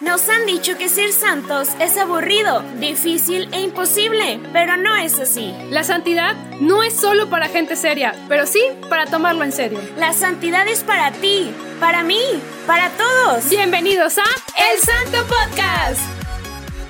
Nos han dicho que ser santos es aburrido, difícil e imposible, pero no es así. La santidad no es solo para gente seria, pero sí para tomarlo en serio. La santidad es para ti, para mí, para todos. Bienvenidos a El Santo Podcast.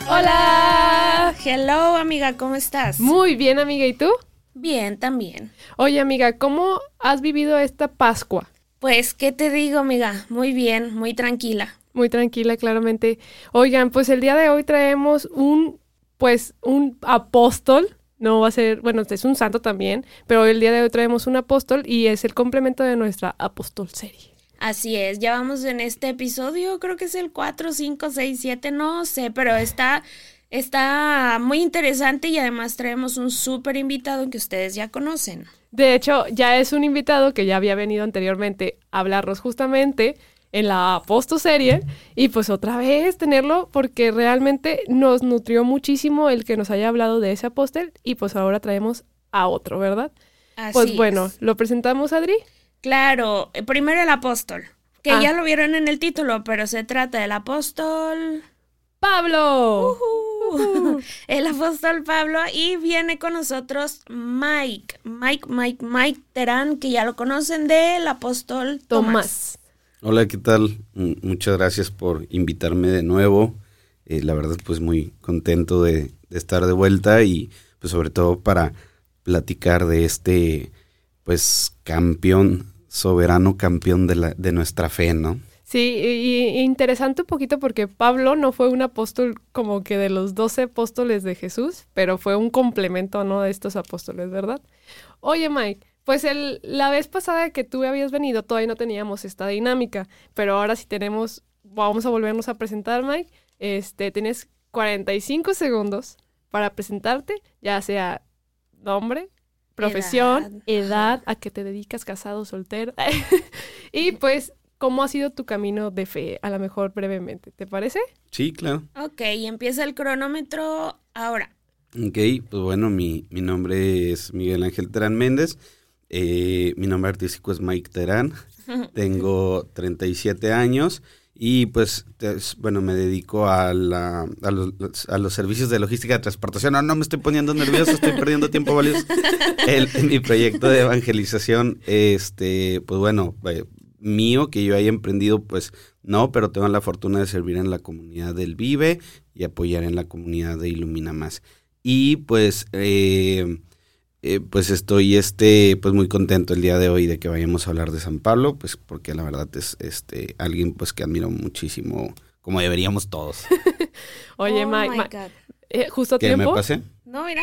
Hola. Hello, amiga, ¿cómo estás? Muy bien, amiga, ¿y tú? Bien, también. Oye, amiga, ¿cómo has vivido esta Pascua? Pues, ¿qué te digo, amiga? Muy bien, muy tranquila. Muy tranquila, claramente. Oigan, pues el día de hoy traemos un, pues, un apóstol. No va a ser, bueno, es un santo también, pero el día de hoy traemos un apóstol y es el complemento de nuestra apóstol serie. Así es, ya vamos en este episodio, creo que es el 4, 5, 6, 7, no sé, pero está, está muy interesante y además traemos un súper invitado que ustedes ya conocen. De hecho, ya es un invitado que ya había venido anteriormente a hablarnos justamente en la Aposto serie y pues otra vez tenerlo porque realmente nos nutrió muchísimo el que nos haya hablado de ese apóstol y pues ahora traemos a otro, ¿verdad? Así pues bueno, es. ¿lo presentamos, Adri? Claro, eh, primero el apóstol, que Ah. ya lo vieron en el título, pero se trata del apóstol... ¡Pablo! El apóstol Pablo y viene con nosotros Mike, Mike, Mike, Mike Terán, que ya lo conocen del apóstol Tomás. Tomás. Hola, ¿qué tal? Muchas gracias por invitarme de nuevo. Eh, la verdad, pues muy contento de, de estar de vuelta y pues sobre todo para platicar de este, pues campeón, soberano campeón de, la, de nuestra fe, ¿no? Sí, y, y interesante un poquito porque Pablo no fue un apóstol como que de los doce apóstoles de Jesús, pero fue un complemento, ¿no? De estos apóstoles, ¿verdad? Oye, Mike, pues el, la vez pasada que tú habías venido todavía no teníamos esta dinámica, pero ahora sí tenemos, vamos a volvernos a presentar, Mike. Este, tienes 45 segundos para presentarte, ya sea nombre, profesión, Edad, edad, a qué te dedicas, casado, soltero, y pues cómo ha sido tu camino de fe, a lo mejor brevemente, ¿te parece? Sí, claro. Ok, empieza el cronómetro ahora. Ok, pues bueno, mi, mi nombre es Miguel Ángel Terán Méndez. Eh, mi nombre artístico es Mike Terán. Tengo 37 años y pues, bueno, me dedico a, la- a, los, a los servicios de logística de transportación. No, no me estoy poniendo nervioso, estoy perdiendo tiempo valioso. El, mi proyecto de evangelización, este, pues bueno, eh, mío, que yo haya emprendido, pues no, pero tengo la fortuna de servir en la comunidad del Vive y apoyar en la comunidad de Ilumina Más. Y pues, eh, eh, pues estoy este, pues muy contento el día de hoy de que vayamos a hablar de San Pablo, pues porque la verdad es este alguien pues que admiro muchísimo, como deberíamos todos. Oye, Oh Mike, eh, justo a ¿Qué me tiempo. pasé? No, mira.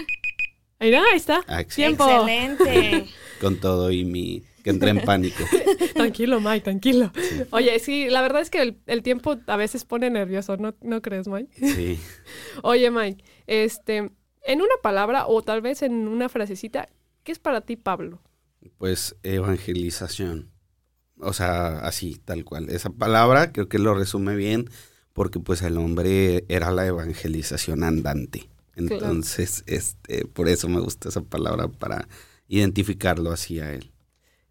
Mira, ahí está. Ah, excelente. Tiempo. Excelente. Con todo y mi que entré en pánico. Tranquilo, Mike, tranquilo. Oye, sí, la verdad es que el, el tiempo a veces pone nervioso, ¿no, ¿no crees, Mike? Sí. Oye, Mike, este, en una palabra o tal vez en una frasecita, ¿qué es para ti Pablo? Pues evangelización. O sea, así, tal cual. Esa palabra creo que lo resume bien porque pues el hombre era la evangelización andante. Entonces, este, por eso me gusta esa palabra para identificarlo así a él.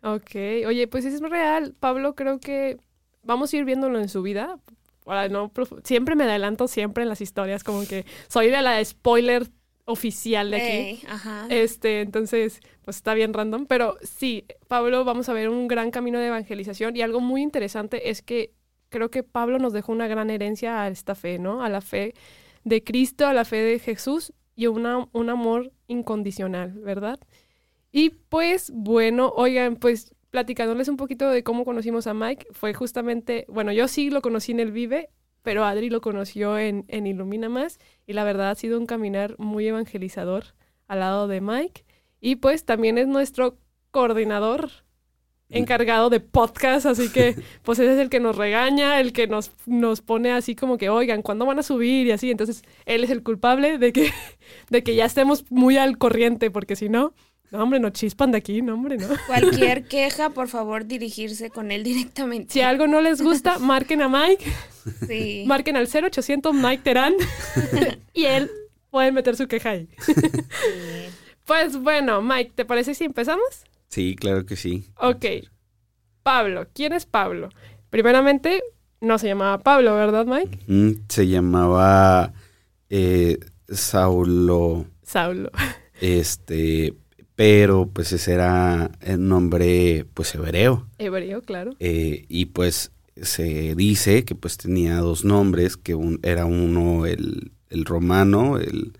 Ok, oye, pues es real. Pablo, creo que vamos a ir viéndolo en su vida. Ahora, no, siempre me adelanto siempre en las historias, como que soy de la spoiler oficial de aquí. Ey, ajá. Este, entonces, pues está bien random. Pero sí, Pablo, vamos a ver un gran camino de evangelización. Y algo muy interesante es que creo que Pablo nos dejó una gran herencia a esta fe, ¿no? A la fe de Cristo, a la fe de Jesús y una, un amor incondicional, ¿verdad? Y pues, bueno, oigan, pues platicándoles un poquito de cómo conocimos a Mike, fue justamente, bueno, yo sí lo conocí en el Vive, pero Adri lo conoció en, en Ilumina Más y la verdad ha sido un caminar muy evangelizador al lado de Mike. Y pues también es nuestro coordinador encargado de podcast, así que pues ese es el que nos regaña, el que nos, nos pone así como que, oigan, ¿cuándo van a subir? Y así, entonces él es el culpable de que, de que ya estemos muy al corriente, porque si no, no, hombre, no chispan de aquí, no, hombre, no. Cualquier queja, por favor, dirigirse con él directamente. Si algo no les gusta, marquen a Mike, Sí. marquen al 0800 Mike Terán y él pueden meter su queja ahí. Pues bueno, Mike, ¿te parece si empezamos? Sí, claro que sí. Ok. Pablo, ¿quién es Pablo? Primeramente, no se llamaba Pablo, ¿verdad, Mike? Mm, se llamaba eh, Saulo. Saulo. Este, pero pues ese era el nombre pues hebreo. Hebreo, claro. Eh, y pues se dice que pues tenía dos nombres, que un, era uno el, el romano, el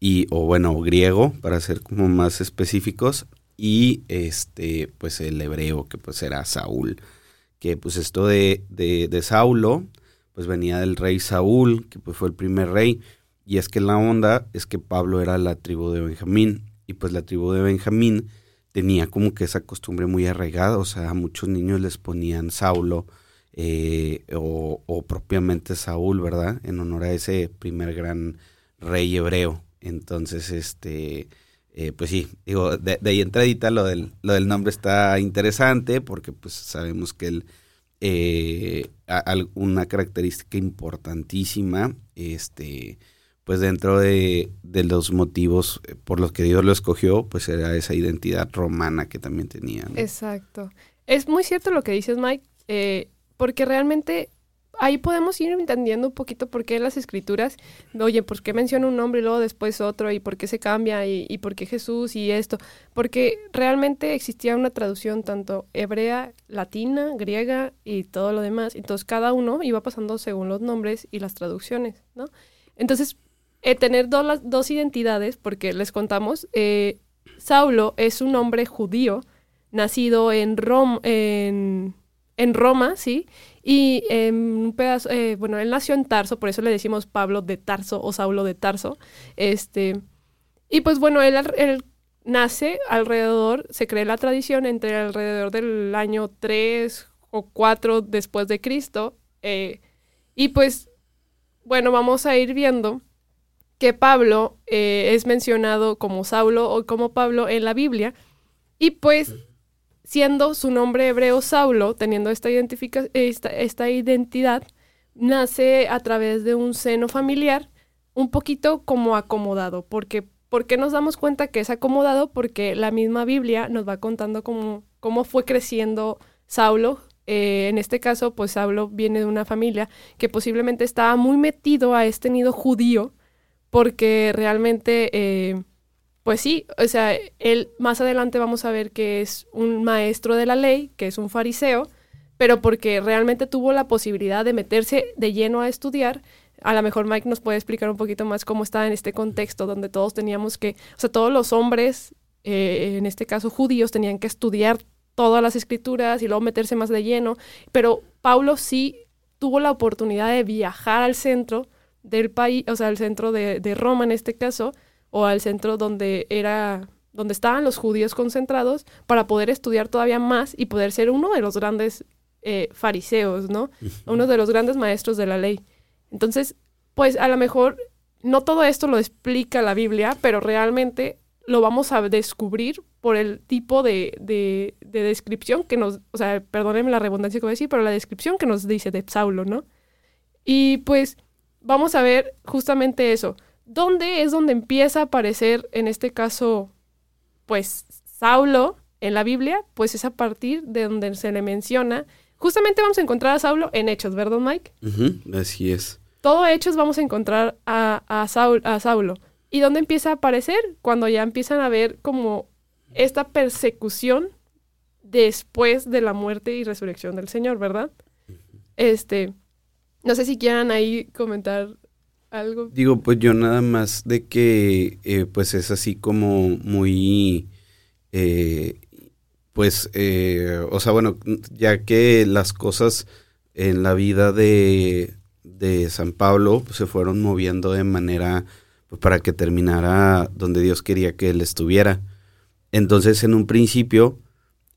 y o bueno, griego para ser como más específicos y este pues el hebreo que pues era Saúl, que pues esto de, de, de Saulo pues venía del rey Saúl, que pues fue el primer rey y es que la onda es que Pablo era la tribu de Benjamín y pues la tribu de Benjamín tenía como que esa costumbre muy arraigada, o sea, a muchos niños les ponían Saulo eh, o, o, propiamente Saúl, ¿verdad? En honor a ese primer gran rey hebreo. Entonces, este, eh, pues sí, digo, de, de ahí entradita lo del, lo del nombre está interesante porque pues sabemos que él, eh, una característica importantísima, este, pues dentro de, de, los motivos por los que Dios lo escogió, pues era esa identidad romana que también tenía. ¿no? Exacto. Es muy cierto lo que dices, Mike. Eh, porque realmente ahí podemos ir entendiendo un poquito por qué las escrituras, oye, ¿por qué menciona un nombre y luego después otro? ¿Y por qué se cambia? ¿Y, y por qué Jesús y esto? Porque realmente existía una traducción tanto hebrea, latina, griega y todo lo demás. Entonces cada uno iba pasando según los nombres y las traducciones, ¿no? Entonces, eh, tener las, dos identidades, porque les contamos, eh, Saulo es un hombre judío, nacido en, Rom en en Roma, ¿sí? Y en un pedazo, eh, bueno, él nació en Tarso, por eso le decimos Pablo de Tarso o Saulo de Tarso. Este, y pues bueno, él, él nace alrededor, se cree la tradición, entre alrededor del año 3 o 4 después de Cristo. Eh, y pues, bueno, vamos a ir viendo que Pablo eh, es mencionado como Saulo o como Pablo en la Biblia. Y pues siendo su nombre hebreo Saulo, teniendo esta, esta, esta, identidad, nace a través de un seno familiar un poquito como acomodado. Porque, ¿Por qué nos damos cuenta que es acomodado? Porque la misma Biblia nos va contando cómo, cómo fue creciendo Saulo. Eh, en este caso, pues Saulo viene de una familia que posiblemente estaba muy metido a este nido judío, porque realmente... Eh, pues sí, o sea, él más adelante vamos a ver que es un maestro de la ley, que es un fariseo, pero porque realmente tuvo la posibilidad de meterse de lleno a estudiar. A lo mejor Mike nos puede explicar un poquito más cómo está en este contexto donde todos teníamos que, o sea, todos los hombres, eh, en este caso judíos, tenían que estudiar todas las escrituras y luego meterse más de lleno, pero Paulo sí tuvo la oportunidad de viajar al centro del país, o sea, al centro de, de Roma en este caso, o al centro donde era donde estaban los judíos concentrados para poder estudiar todavía más y poder ser uno de los grandes eh, fariseos, ¿no? Uno de los grandes maestros de la ley. Entonces, pues a lo mejor no todo esto lo explica la Biblia, pero realmente lo vamos a descubrir por el tipo de, de, de descripción que nos, o sea, perdónenme la redundancia que voy a decir, pero la descripción que nos dice de Saulo, ¿no? Y pues vamos a ver justamente eso ¿Dónde es donde empieza a aparecer, en este caso, pues Saulo en la Biblia? Pues es a partir de donde se le menciona. Justamente vamos a encontrar a Saulo en Hechos, ¿verdad, Mike? Uh -huh, así es. Todo Hechos vamos a encontrar a, a, Saul, a Saulo. ¿Y dónde empieza a aparecer? Cuando ya empiezan a ver como esta persecución después de la muerte y resurrección del Señor, ¿verdad? Este, no sé si quieran ahí comentar algo. Digo, pues yo nada más de que eh, pues es así como muy, eh, pues, eh, o sea, bueno, ya que las cosas en la vida de, de San Pablo se fueron moviendo de manera pues, para que terminara donde Dios quería que él estuviera. Entonces, en un principio,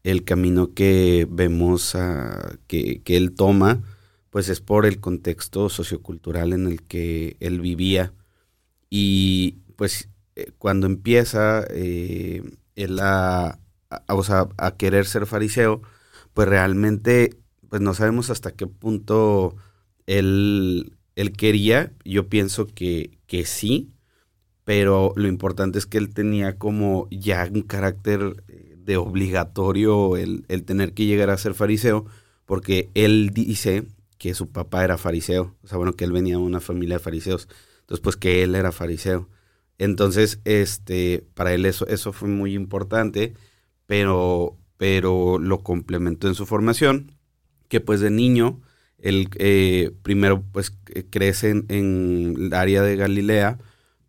el camino que vemos a, que, que él toma, pues es por el contexto sociocultural en el que él vivía. Y pues eh, cuando empieza eh, él a, a, a querer ser fariseo, pues realmente pues no sabemos hasta qué punto él, él quería. Yo pienso que, que sí, pero lo importante es que él tenía como ya un carácter de obligatorio el, el tener que llegar a ser fariseo, porque él dice que su papá era fariseo, o sea, bueno, que él venía de una familia de fariseos, entonces pues que él era fariseo. Entonces, este, para él eso, eso fue muy importante, pero, pero lo complementó en su formación, que pues de niño, él eh, primero pues crece en, en, el área de Galilea,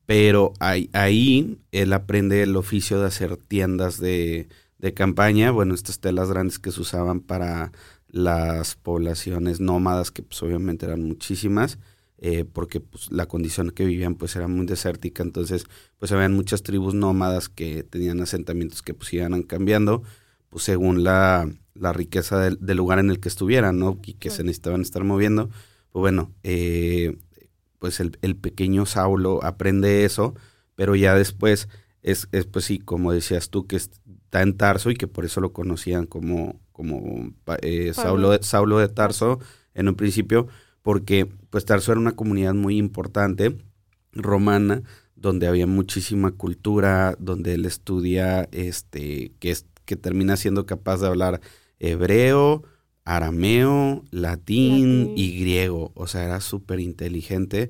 pero ahí, ahí, él aprende el oficio de hacer tiendas de, de campaña, bueno, estas telas grandes que se usaban para las poblaciones nómadas, que pues obviamente eran muchísimas, eh, porque pues, la condición que vivían pues era muy desértica, entonces pues habían muchas tribus nómadas que tenían asentamientos que pues iban cambiando, pues según la, la riqueza del, del, lugar en el que estuvieran, ¿no? Y que se necesitaban estar moviendo. Pues bueno, eh, pues el, el, pequeño Saulo aprende eso, pero ya después es, es, pues sí, como decías tú, que está en Tarso y que por eso lo conocían como, como eh, Saulo, de, Saulo de Tarso en un principio, porque pues Tarso era una comunidad muy importante, romana, donde había muchísima cultura, donde él estudia, este, que, es, que termina siendo capaz de hablar hebreo, arameo, latín, latín. y griego. O sea, era súper inteligente.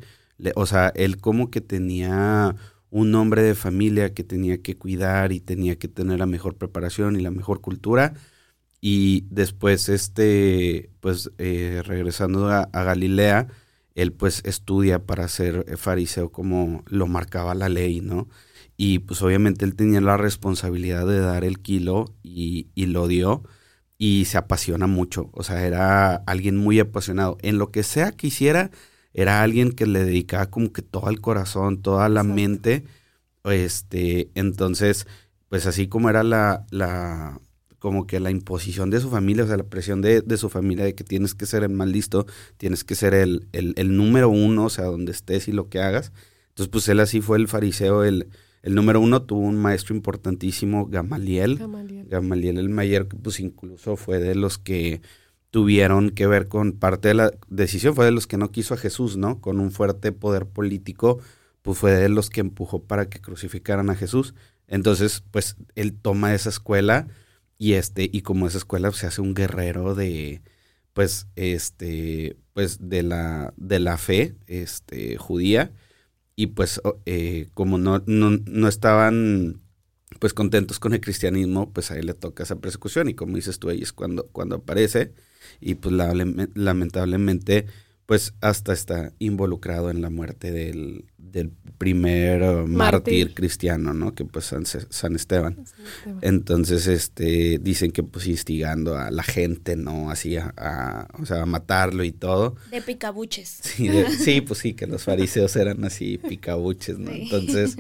O sea, él como que tenía un hombre de familia que tenía que cuidar y tenía que tener la mejor preparación y la mejor cultura. Y después, este, pues, eh, regresando a, a, Galilea, él pues estudia para ser fariseo como lo marcaba la ley, ¿no? Y pues obviamente él tenía la responsabilidad de dar el kilo y, y lo dio y se apasiona mucho. O sea, era alguien muy apasionado. En lo que sea que hiciera, era alguien que le dedicaba como que todo el corazón, toda la Exacto. mente. Este, entonces, pues así como era la, la, como que la imposición de su familia, o sea, la presión de, de su familia de que tienes que ser el más listo, tienes que ser el, el, el, número uno, o sea, donde estés y lo que hagas. Entonces, pues él así fue el fariseo, el, el número uno, tuvo un maestro importantísimo, Gamaliel. Gamaliel. Gamaliel el mayor, que pues incluso fue de los que tuvieron que ver con parte de la decisión, fue de los que no quiso a Jesús, ¿no? Con un fuerte poder político, pues fue de los que empujó para que crucificaran a Jesús. Entonces, pues él toma esa escuela y este y como esa escuela se hace un guerrero de pues este pues de la de la fe este judía y pues eh, como no, no, no estaban pues contentos con el cristianismo, pues a él le toca esa persecución y como dices tú, ahí es cuando, cuando aparece y pues la, lamentablemente pues hasta está involucrado en la muerte del, del primer uh, mártir. mártir. cristiano, ¿no? Que pues San, San, Esteban. San, Esteban. Entonces, este, dicen que pues instigando a la gente, ¿no? Así a, a o sea, a matarlo y todo. De picabuches. Sí, de, sí, pues sí, que los fariseos eran así picabuches, ¿no? Sí. Entonces,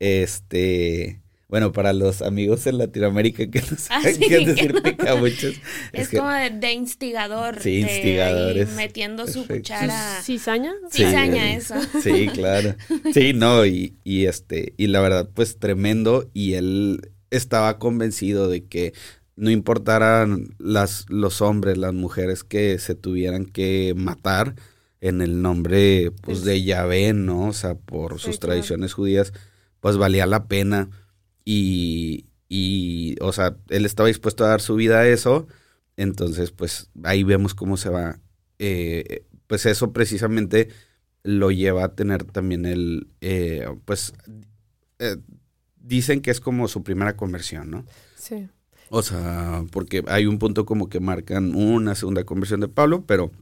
este, bueno, para los amigos en Latinoamérica que no saben ah, sí. qué decir picabuches. Es, es que, como de, de, instigador. Sí, instigadores. De, metiendo su Perfecto. cuchara. ¿Cizaña? Sí, Cizaña, eso. Sí, claro. Sí, no, y, y este, y la verdad, pues tremendo. Y él estaba convencido de que no importaran las, los hombres, las mujeres que se tuvieran que matar en el nombre pues, de Yahvé, ¿no? O sea, por sus claro. tradiciones judías, pues valía la pena y, y, o sea, él estaba dispuesto a dar su vida a eso. Entonces, pues ahí vemos cómo se va. Eh, pues eso precisamente lo lleva a tener también el, eh, pues, eh, dicen que es como su primera conversión, ¿no? Sí. O sea, porque hay un punto como que marcan una segunda conversión de Pablo, pero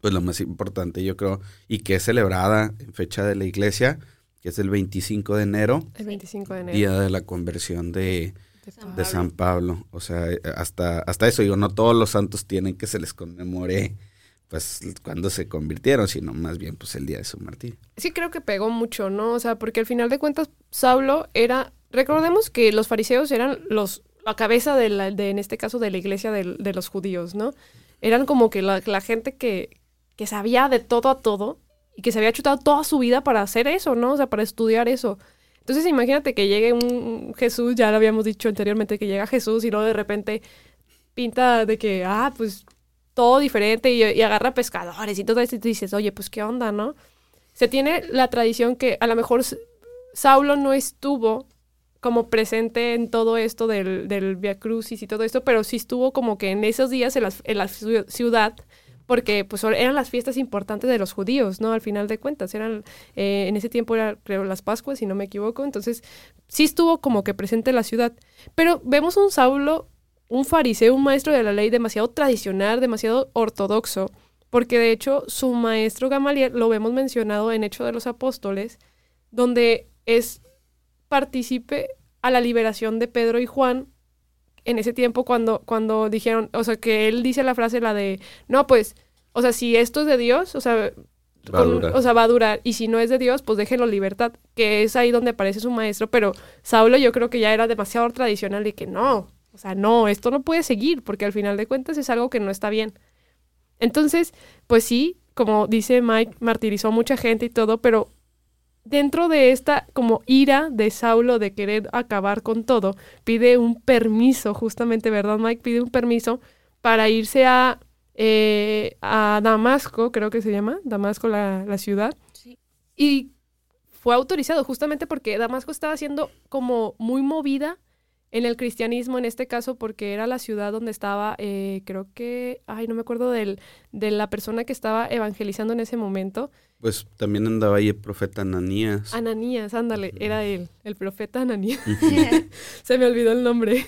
pues lo más importante yo creo, y que es celebrada en fecha de la iglesia, que es el 25 de enero. El 25 de enero. Día de la conversión de, de, San, de San, Pablo. O sea, hasta, hasta eso, digo, no todos los santos tienen que se les conmemore pues cuando se convirtieron, sino más bien pues el día de su martirio. Sí, creo que pegó mucho, ¿no? O sea, porque al final de cuentas, Saulo era, recordemos que los fariseos eran los, la cabeza de, la, de en este caso, de la iglesia de, de los judíos, ¿no? Eran como que la, la gente que, que sabía de todo a todo que se había chutado toda su vida para hacer eso, ¿no? O sea, para estudiar eso. Entonces imagínate que llegue un Jesús, ya lo habíamos dicho anteriormente, que llega Jesús y luego de repente pinta de que, ah, pues todo diferente y, y agarra pescadores y todo eso y tú dices, oye, pues qué onda, ¿no? Se tiene la tradición que a lo mejor Saulo no estuvo como presente en todo esto del, Via Crucis y todo esto, pero sí estuvo como que en esos días en la ciudad porque pues eran las fiestas importantes de los judíos, ¿no? Al final de cuentas, eran, eh, en ese tiempo era, creo, las Pascuas, si no me equivoco, entonces sí estuvo como que presente en la ciudad, pero vemos un Saulo, un fariseo, un maestro de la ley demasiado tradicional, demasiado ortodoxo, porque de hecho su maestro Gamaliel lo vemos mencionado en Hecho de los Apóstoles, donde es partícipe a la liberación de Pedro y Juan en ese tiempo cuando, cuando dijeron, o sea, que él dice la frase la de, no, pues, o sea, si esto es de Dios, o sea, Va a durar. o sea, va a durar. Y si no es de Dios, pues déjenlo libertad, que es ahí donde aparece su maestro. Pero Saulo yo creo que ya era demasiado tradicional y que no, o sea, no, esto no puede seguir, porque al final de cuentas es algo que no está bien. Entonces, pues sí, como dice Mike, martirizó a mucha gente y todo, pero dentro de esta como ira de Saulo de querer acabar con todo, pide un permiso, justamente, ¿verdad, Mike? Pide un permiso para irse a, eh, a Damasco, creo que se llama, Damasco la, la ciudad. Sí. Y fue autorizado justamente porque Damasco estaba siendo como muy movida en el cristianismo, en este caso, porque era la ciudad donde estaba, eh, creo que, ay, no me acuerdo del, de la persona que estaba evangelizando en ese momento, Pues también andaba ahí el profeta Ananías. Ananías, ándale, era él, el profeta Ananías. Se me olvidó el nombre.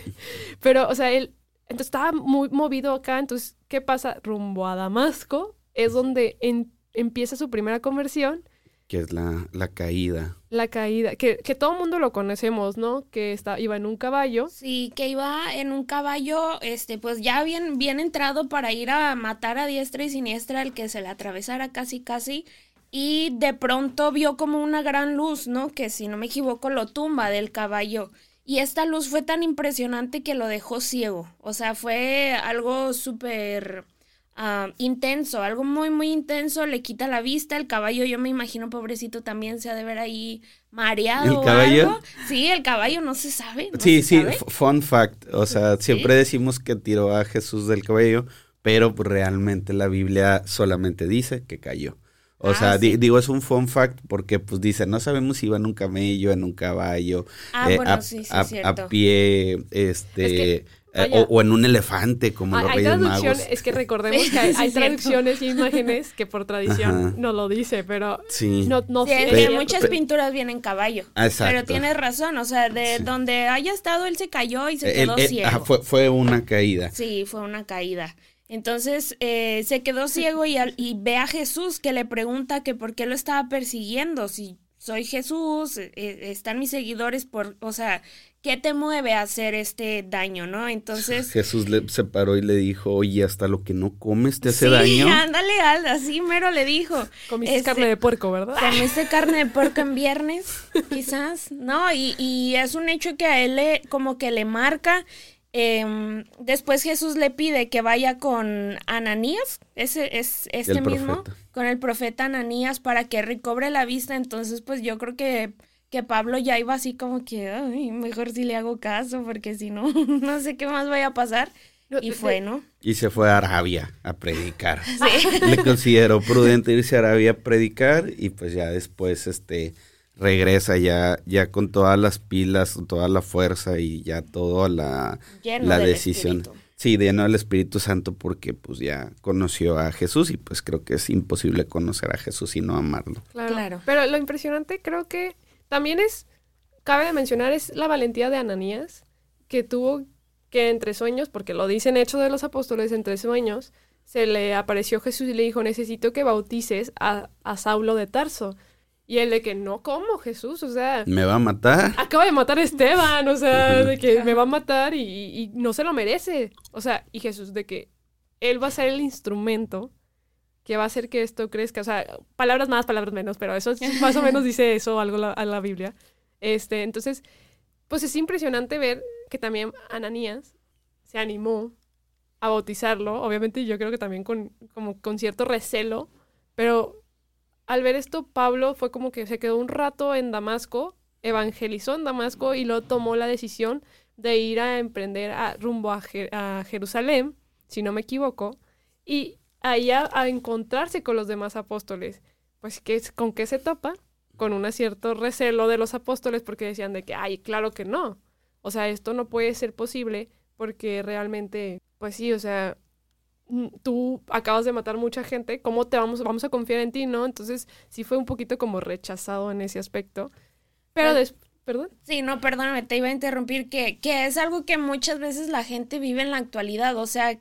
Pero, o sea, él entonces estaba muy movido acá. Entonces, ¿qué pasa? Rumbo a Damasco es donde en- empieza su primera conversión, que es la, la caída. la caída, que, que todo el mundo lo conocemos, ¿no? Que está, iba en un caballo. Sí, que iba en un caballo, este, pues ya bien, bien entrado para ir a matar a diestra y siniestra al que se le atravesara casi casi. Y de pronto vio como una gran luz, ¿no? Que si no me equivoco lo tumba del caballo. Y esta luz fue tan impresionante que lo dejó ciego. O sea, fue algo súper ah, intenso, algo muy, muy intenso. Le quita la vista. El caballo, yo me imagino, pobrecito, también se ha de ver ahí mareado ¿El o caballo? algo. Sí, el caballo no se sabe. no Sí, se sí, sabe. fun fact. O sea, siempre decimos que tiró a Jesús del cabello, pero realmente la Biblia solamente dice que cayó. O Ah, sea, di- sí. digo, es un fun fact porque pues dice, no sabemos si iba en un camello, en un caballo, Ah, eh, bueno, a, sí, sí, a- a pie, este, Es que, eh, o, o en un elefante como Hay, los Reyes Magos. es que recordemos que hay, sí, hay traducciones y imágenes que por tradición Ajá. no lo dice, pero Sí. no, no Sí, sé. es que muchas pe- pinturas vienen caballo. Ah, Exacto. Pero tienes razón, o sea, de Sí. donde haya estado él se cayó y se Eh, quedó el- el- ciego. ajá, fue, fue una caída. Sí, fue una caída. Entonces eh, se quedó ciego y, al- y ve a Jesús que le pregunta que por qué lo estaba persiguiendo. Si soy Jesús, eh, están mis seguidores, por, o sea, ¿qué te mueve a hacer este daño, no? Entonces... Jesús le, se paró y le dijo, oye, hasta lo que no comes te hace sí, daño. ándale, al- así mero le dijo. Comiste Este, carne de puerco, ¿verdad? Comiste carne de puerco en viernes, quizás, ¿no? Y, y es un hecho que a él le, como que le marca. Em, después Jesús le pide que vaya con Ananías, ese es este El mismo, profeta. con el profeta Ananías para que recobre la vista. Entonces, pues yo creo que, que Pablo ya iba así como que, "Ay, mejor si le hago caso, porque si no, no sé qué más vaya a pasar. Y de- fue, ¿no? Y se fue a Arabia a predicar. Sí. Le consideró prudente irse a Arabia a predicar y pues ya después este regresa ya ya con todas las pilas, toda la fuerza y ya toda la, Lleno la del decisión. Espíritu. Sí, lleno del Espíritu Santo porque pues ya conoció a Jesús y pues creo que es imposible conocer a Jesús y no amarlo. Claro. Claro. Pero lo impresionante creo que también es, cabe de mencionar, es la valentía de Ananías, que tuvo que entre sueños, porque lo dicen Hecho de los Apóstoles, entre sueños, se le apareció Jesús y le dijo, necesito que bautices a, a Saulo de Tarso. Y él de que, no, ¿cómo Jesús? O sea, ¿Me va a matar? acaba de matar a Esteban, o sea, de que me va a matar y, y no se lo merece. O sea, y Jesús de que él va a ser el instrumento que va a hacer que esto crezca. O sea, palabras más, palabras menos, pero eso es- más o menos dice eso algo la- a la Biblia. Este, entonces, pues es impresionante ver que también Ananías se animó a bautizarlo. Obviamente yo creo que también con, como con cierto recelo, pero al ver esto, Pablo fue como que se quedó un rato en Damasco, evangelizó en Damasco y luego tomó la decisión de ir a emprender a, rumbo a, Je- a Jerusalén, si no me equivoco, y allá a encontrarse con los demás apóstoles. Pues, ¿qué, ¿con qué se topa? Con un cierto recelo de los apóstoles porque decían de que, ay, claro que no. O sea, esto no puede ser posible porque realmente, pues sí, o sea, tú acabas de matar mucha gente, ¿cómo te vamos, vamos a confiar en ti, no? Entonces sí fue un poquito como rechazado en ese aspecto. Pero después, perdón. Sí, no, perdóname, te iba a interrumpir, que, que es algo que muchas veces la gente vive en la actualidad, o sea,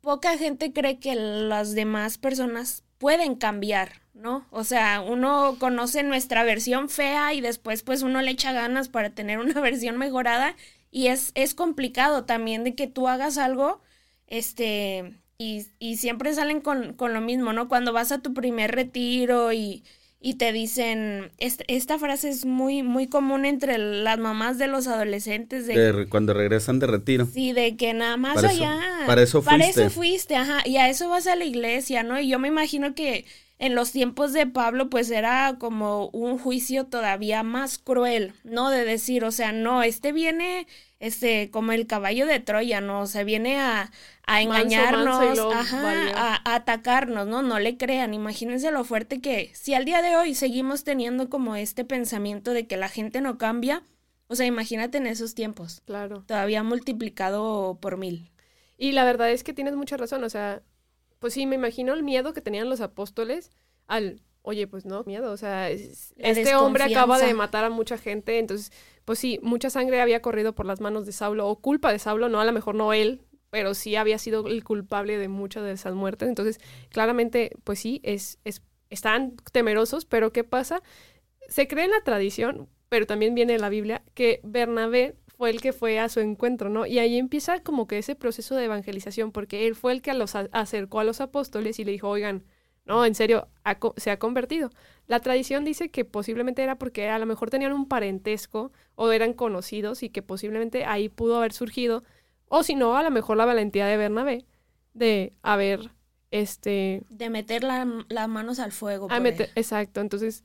poca gente cree que las demás personas pueden cambiar, ¿no? O sea, uno conoce nuestra versión fea y después pues uno le echa ganas para tener una versión mejorada y es, es complicado también de que tú hagas algo, este, y, y siempre salen con, con, lo mismo, ¿no? Cuando vas a tu primer retiro y, y te dicen, esta frase es muy, muy común entre las mamás de los adolescentes. De, cuando regresan de retiro. Sí, de que nada más allá. para eso fuiste. Para eso fuiste, ajá. Y a eso vas a la iglesia, ¿no? Y yo me imagino que en los tiempos de Pablo, pues era como un juicio todavía más cruel, ¿no? De decir, o sea, no, este viene este, como el caballo de Troya, ¿no? O sea, viene a, a engañarnos, ajá, a, atacarnos, ¿no? No le crean. Imagínense lo fuerte que, si al día de hoy seguimos teniendo como este pensamiento de que la gente no cambia, o sea, imagínate en esos tiempos. Claro. Todavía multiplicado por mil. Y la verdad es que tienes mucha razón, o sea, pues sí, me imagino el miedo que tenían los apóstoles al, oye, pues no, miedo, o sea, este hombre acaba de matar a mucha gente, entonces pues sí, mucha sangre había corrido por las manos de Saulo, o culpa de Saulo, no, a lo mejor no él, pero sí había sido el culpable de muchas de esas muertes. Entonces, claramente, pues sí, es, es, están temerosos, pero ¿qué pasa? Se cree en la tradición, pero también viene en la Biblia, que Bernabé fue el que fue a su encuentro, ¿no? Y ahí empieza como que ese proceso de evangelización, porque él fue el que los acercó a los apóstoles y le dijo, oigan, no, en serio, se ha convertido. La tradición dice que posiblemente era porque a lo mejor tenían un parentesco o eran conocidos y que posiblemente ahí pudo haber surgido, o si no, a lo mejor la valentía de Bernabé de haber, este... De meter las manos al fuego. A meter, exacto, entonces...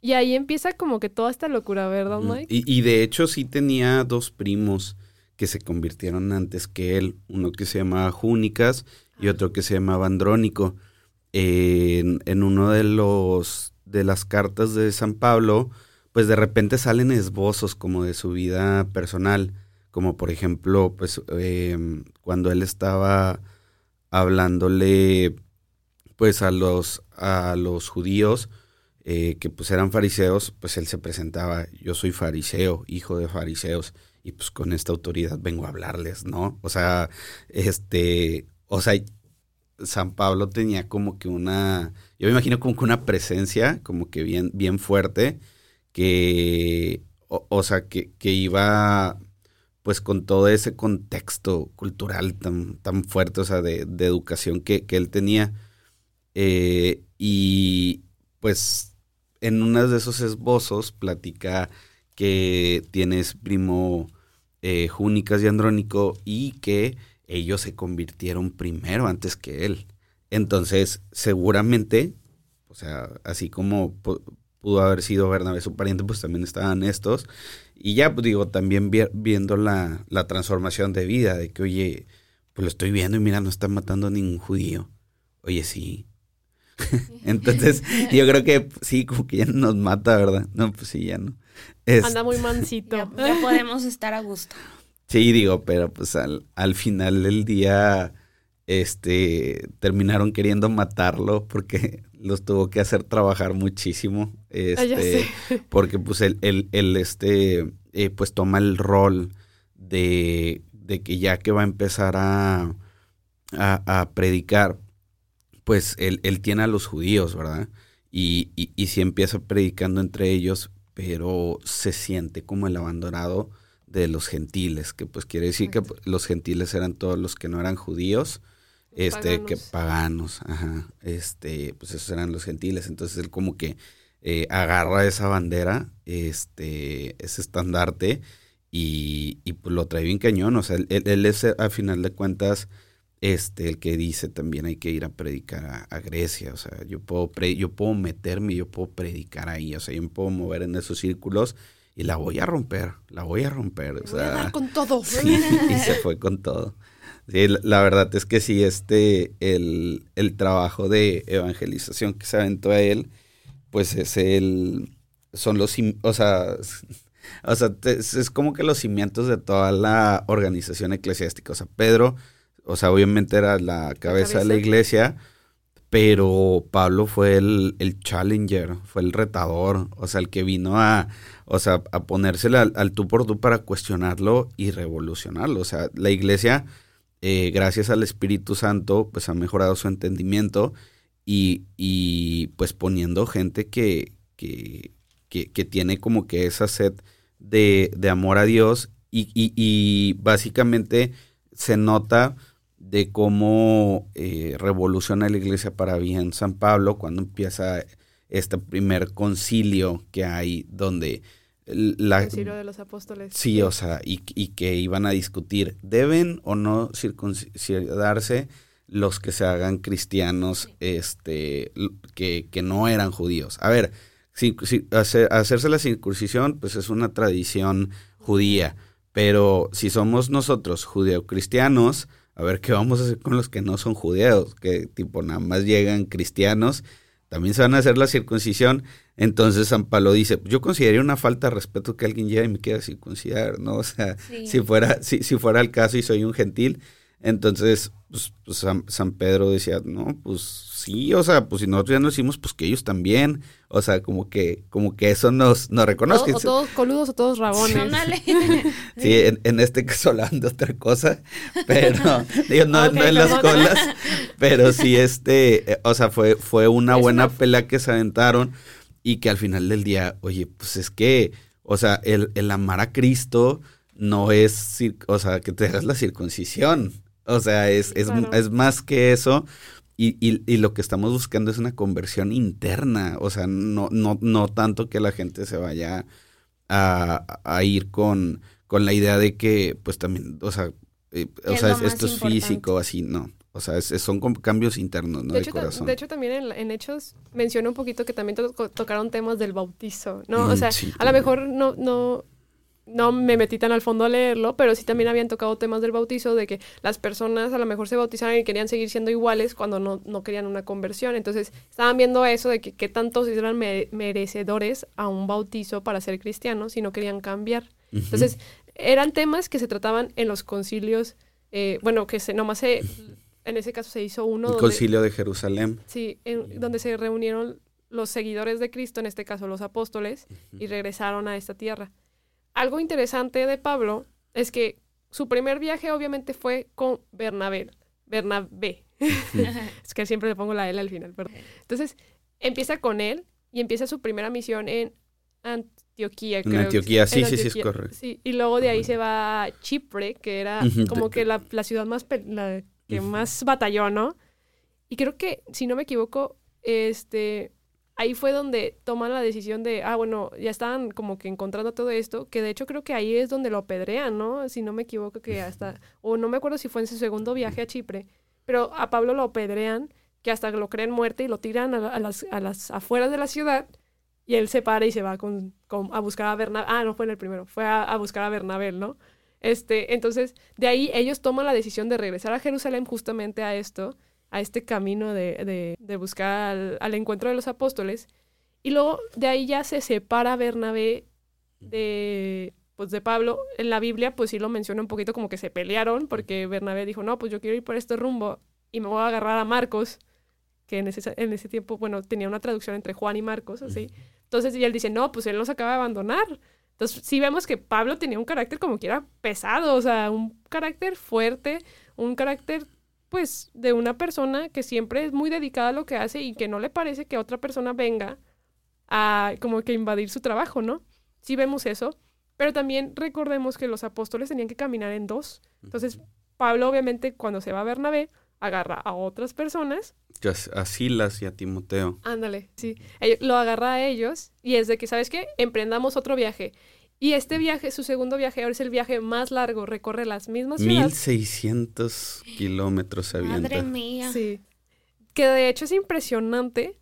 Y ahí empieza como que toda esta locura, ¿verdad, Mike? Y, y de hecho sí tenía dos primos que se convirtieron antes que él, uno que se llamaba Júnicas y ah. otro que se llamaba Andrónico. En, uno de los de las cartas de San Pablo, pues de repente salen esbozos como de su vida personal, como por ejemplo, pues em, cuando él estaba hablándole pues a los, a los judíos eh, que pues eran fariseos, pues él se presentaba, yo soy fariseo, hijo de fariseos, y pues con esta autoridad vengo a hablarles, ¿no? O sea, este, o sea, San Pablo tenía como que una, yo me imagino como que una presencia como que bien, bien fuerte, que, o, sea, que, que, iba pues con todo ese contexto cultural tan, tan fuerte, o sea, de, de educación que, que, él tenía. Eh, y pues en uno de esos esbozos platica que tienes primo eh, Júnicas y Andrónico y que ellos se convirtieron primero antes que él. Entonces, seguramente, o sea, así como pudo haber sido Bernabé su pariente, pues también estaban estos. Y ya, pues digo, también viendo la, la, transformación de vida, de que, oye, pues lo estoy viendo y mira, no están matando a ningún judío. Oye, sí. Entonces, yo creo que sí, como que ya nos mata, ¿verdad? No, pues sí, ya no. Anda muy mansito. ya podemos estar a gusto. Sí, digo, pero pues al, al final del día, este, terminaron queriendo matarlo porque los tuvo que hacer trabajar muchísimo. Ah, este, porque pues él, él, este, eh, pues toma el rol de, de, que ya que va a empezar a, a, a predicar, pues él, él, tiene a los judíos, ¿verdad? Y, y, y sí empieza predicando entre ellos, pero se siente como el abandonado de los gentiles, que pues quiere decir que los gentiles eran todos los que no eran judíos, este, que paganos, ajá, este, pues esos eran los gentiles, entonces él como que eh, agarra esa bandera, este, ese estandarte, y, y pues lo trae bien cañón, o sea, él, él, es a final de cuentas, este, el que dice también hay que ir a predicar a, Grecia, o sea, yo puedo, yo puedo meterme, yo puedo predicar ahí, o sea, yo me puedo mover en esos círculos, y la voy a romper, la voy a romper. O sea, voy a dar con todo. y se fue con todo. Sí, la, verdad es que sí, este, el, el, trabajo de evangelización que se aventó a él, pues es el, son los, o sea, o sea, es, como que los cimientos de toda la organización eclesiástica. O sea, Pedro, o sea, obviamente era la cabeza, de la iglesia, pero Pablo fue el, challenger, fue el retador, o sea, el que vino a, o sea, a ponérsele al, tú por tú para cuestionarlo y revolucionarlo. O sea, la iglesia, eh, gracias al Espíritu Santo, pues ha mejorado su entendimiento y, y pues poniendo gente que, que, que, tiene como que esa sed de, de amor a Dios y, y, y básicamente se nota de cómo eh, revoluciona la iglesia para bien San Pablo cuando empieza este primer concilio que hay donde la concilio de los apóstoles. Sí o sea y, y, que iban a discutir deben o no circuncidarse los que se hagan cristianos este que, que no eran judíos a ver si, hacerse la circuncisión pues es una tradición judía pero si somos nosotros judeocristianos a ver qué vamos a hacer con los que no son judíos, que tipo nada más llegan cristianos, también se van a hacer la circuncisión. Entonces San Pablo dice, yo consideraría una falta de respeto que alguien llegue y me quiera circuncidar, ¿no? O sea, si fuera, si, si fuera el caso y soy un gentil, entonces, pues, pues San, Pedro decía, no, pues sí, o sea, pues si nosotros ya nos hicimos, pues que ellos también, o sea, como que, como que eso nos, nos reconoce. O, todos coludos o todos rabones. Sí, en, este caso hablando de otra cosa, pero, digo, no, en las colas, pero sí, este, eh, o sea, fue, fue una buena pelea que se aventaron y que al final del día, oye, pues es que, o sea, el, el amar a Cristo no es, o sea, que te hagas la circuncisión. O sea, es, es, es más que eso. Y, y, y, lo que estamos buscando es una conversión interna. O sea, no, no, no tanto que la gente se vaya a, a ir con, con la idea de que, pues también, o sea, eh, o sea esto es físico, así, no. O sea, son cambios internos, ¿no? De, hecho, corazón. de hecho, también en, Hechos menciona un poquito que también tocaron temas del bautizo, ¿no? o sea, a lo mejor no, no, no me metí tan al fondo a leerlo, pero sí también habían tocado temas del bautizo, de que las personas a lo mejor se bautizaban y querían seguir siendo iguales cuando no, no querían una conversión. Entonces estaban viendo eso de que qué tantos eran merecedores a un bautizo para ser cristianos si no querían cambiar. Entonces eran temas que se trataban en los concilios, eh, bueno, que se, nomás se, en ese caso se hizo uno. El concilio de Jerusalén. Sí, en, donde se reunieron los seguidores de Cristo, en este caso los apóstoles, y regresaron a esta tierra algo interesante de Pablo es que su primer viaje obviamente fue con Bernabé. Bernabé. es que siempre le pongo la L al final, perdón. Entonces, empieza con él y empieza su primera misión en Antioquía. En Antioquía, sí, sí, sí, es correcto. Sí, y luego de ahí se va a Chipre, que era como que la, ciudad más, la que más batalló, ¿no? Y creo que, si no me equivoco, este, ahí fue donde toman la decisión de, ah, bueno, ya estaban como que encontrando todo esto, que de hecho creo que ahí es donde lo apedrean, ¿no? Si no me equivoco, que hasta, o no me acuerdo si fue en su segundo viaje a Chipre, pero a Pablo lo apedrean, que hasta lo creen muerte y lo tiran a, las, a las afueras de la ciudad, y él se para y se va con, a buscar a Bernabé, ah, no fue en el primero, fue a, buscar a Bernabé, ¿no? Este, entonces, de ahí ellos toman la decisión de regresar a Jerusalén justamente a esto, a este camino de, de, buscar al, encuentro de los apóstoles. Y luego de ahí ya se separa Bernabé de, pues de Pablo. En la Biblia pues sí lo menciona un poquito como que se pelearon porque Bernabé dijo, no, pues yo quiero ir por este rumbo y me voy a agarrar a Marcos, que en ese, en ese tiempo, bueno, tenía una traducción entre Juan y Marcos, así. Entonces, y él dice, no, pues él nos acaba de abandonar. Entonces, sí vemos que Pablo tenía un carácter como que era pesado, o sea, un carácter fuerte, un carácter pues de una persona que siempre es muy dedicada a lo que hace y que no le parece que otra persona venga a como que invadir su trabajo, ¿no? Sí vemos eso, pero también recordemos que los apóstoles tenían que caminar en dos. Entonces, Pablo obviamente cuando se va a Bernabé, agarra a otras personas. A Silas y a Timoteo. Ándale, sí. Lo agarra a ellos y es de que, ¿sabes qué? Emprendamos otro viaje. Y este viaje, su segundo viaje, ahora es el viaje más largo, recorre las mismas ciudades. 1600 kilómetros avienta. Madre mía. Sí. Que de hecho es impresionante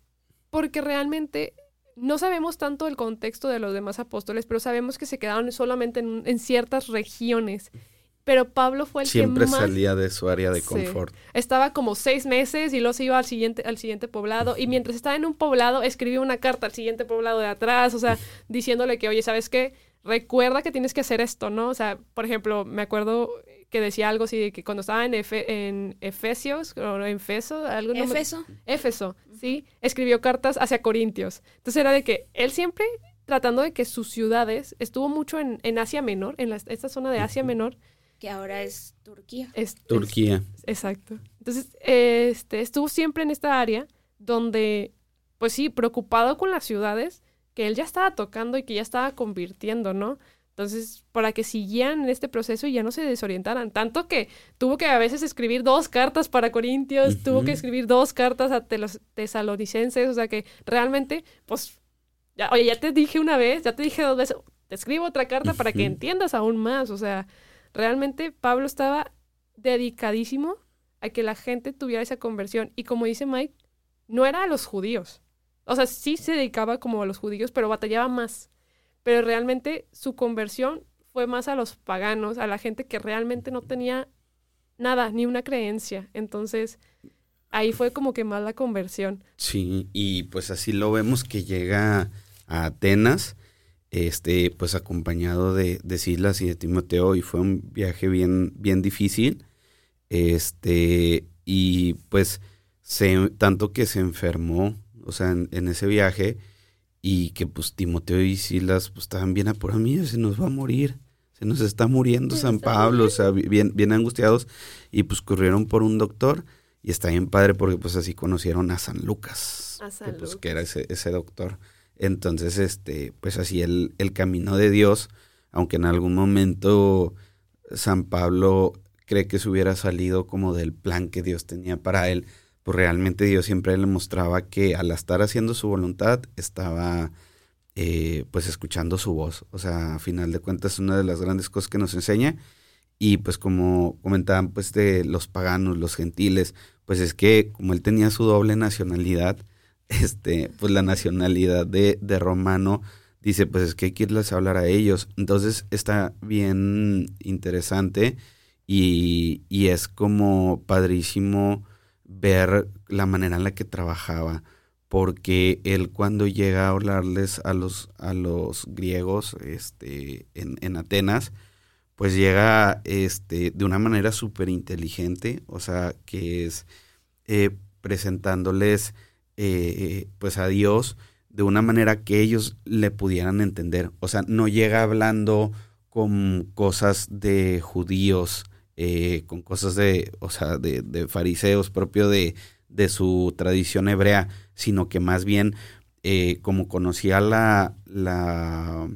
porque realmente no sabemos tanto el contexto de los demás apóstoles, pero sabemos que se quedaron solamente en, ciertas regiones. Pero Pablo fue el Siempre que más... salía de su área de confort. Estaba como seis meses y luego se iba al siguiente, al siguiente poblado. Y mientras estaba en un poblado, escribió una carta al siguiente poblado de atrás, o sea, diciéndole que, oye, ¿sabes qué? Recuerda que tienes que hacer esto, ¿no? O sea, por ejemplo, me acuerdo que decía algo así de que cuando estaba en, en Efesios, o en Efeso, algo Éfeso. Éfeso, sí, escribió cartas hacia Corintios. Entonces era de que él siempre tratando de que sus ciudades, estuvo mucho en, en Asia Menor, en esta zona de Asia Menor. Que ahora es Turquía. Es, Turquía. exacto. Entonces, este, estuvo siempre en esta área donde, pues sí, preocupado con las ciudades que él ya estaba tocando y que ya estaba convirtiendo, ¿no? Entonces, para que siguieran en este proceso y ya no se desorientaran. Tanto que tuvo que a veces escribir dos cartas para Corintios, tuvo que escribir dos cartas a los tesalonicenses, o sea que realmente, pues, ya, oye, ya te dije una vez, ya te dije dos veces, te escribo otra carta para que entiendas aún más, o sea, realmente Pablo estaba dedicadísimo a que la gente tuviera esa conversión. Y como dice Mike, no era a los judíos. O sea, sí se dedicaba como a los judíos, pero batallaba más pero realmente su conversión fue más a los paganos, a la gente que realmente no tenía nada, ni una creencia. Entonces, ahí fue como que más la conversión. Sí, y pues así lo vemos que llega a Atenas, este, pues acompañado de, de Silas y de Timoteo, y fue un viaje bien, bien difícil. Este, y pues se, tanto que se enfermó, o sea, en ese viaje, y que pues Timoteo y Silas pues estaban bien apurados, se nos va a morir, se nos está muriendo San Pablo, o sea, bien, bien angustiados. Y pues corrieron por un doctor y está bien padre porque pues así conocieron a San Lucas, que, pues que era ese, ese doctor. Entonces, este, pues así el, el camino de Dios, aunque en algún momento San Pablo cree que se hubiera salido como del plan que Dios tenía para él, pues realmente Dios siempre le mostraba que al estar haciendo su voluntad estaba eh, pues escuchando su voz. O sea, a final de cuentas es una de las grandes cosas que nos enseña. Y pues como comentaban pues de los paganos, los gentiles, pues es que como él tenía su doble nacionalidad, este, pues la nacionalidad de, de romano, dice pues es que hay que irles a hablar a ellos. Entonces está bien interesante y, y es como padrísimo ver la manera en la que trabajaba, porque él cuando llega a hablarles a los, a los griegos este, en, en Atenas, pues llega este, de una manera súper inteligente, o sea, que es eh, presentándoles eh, pues a Dios de una manera que ellos le pudieran entender. O sea, no llega hablando con cosas de judíos, eh, con cosas de, o sea, de, fariseos propio de, su tradición hebrea, sino que más bien eh, como conocía la, la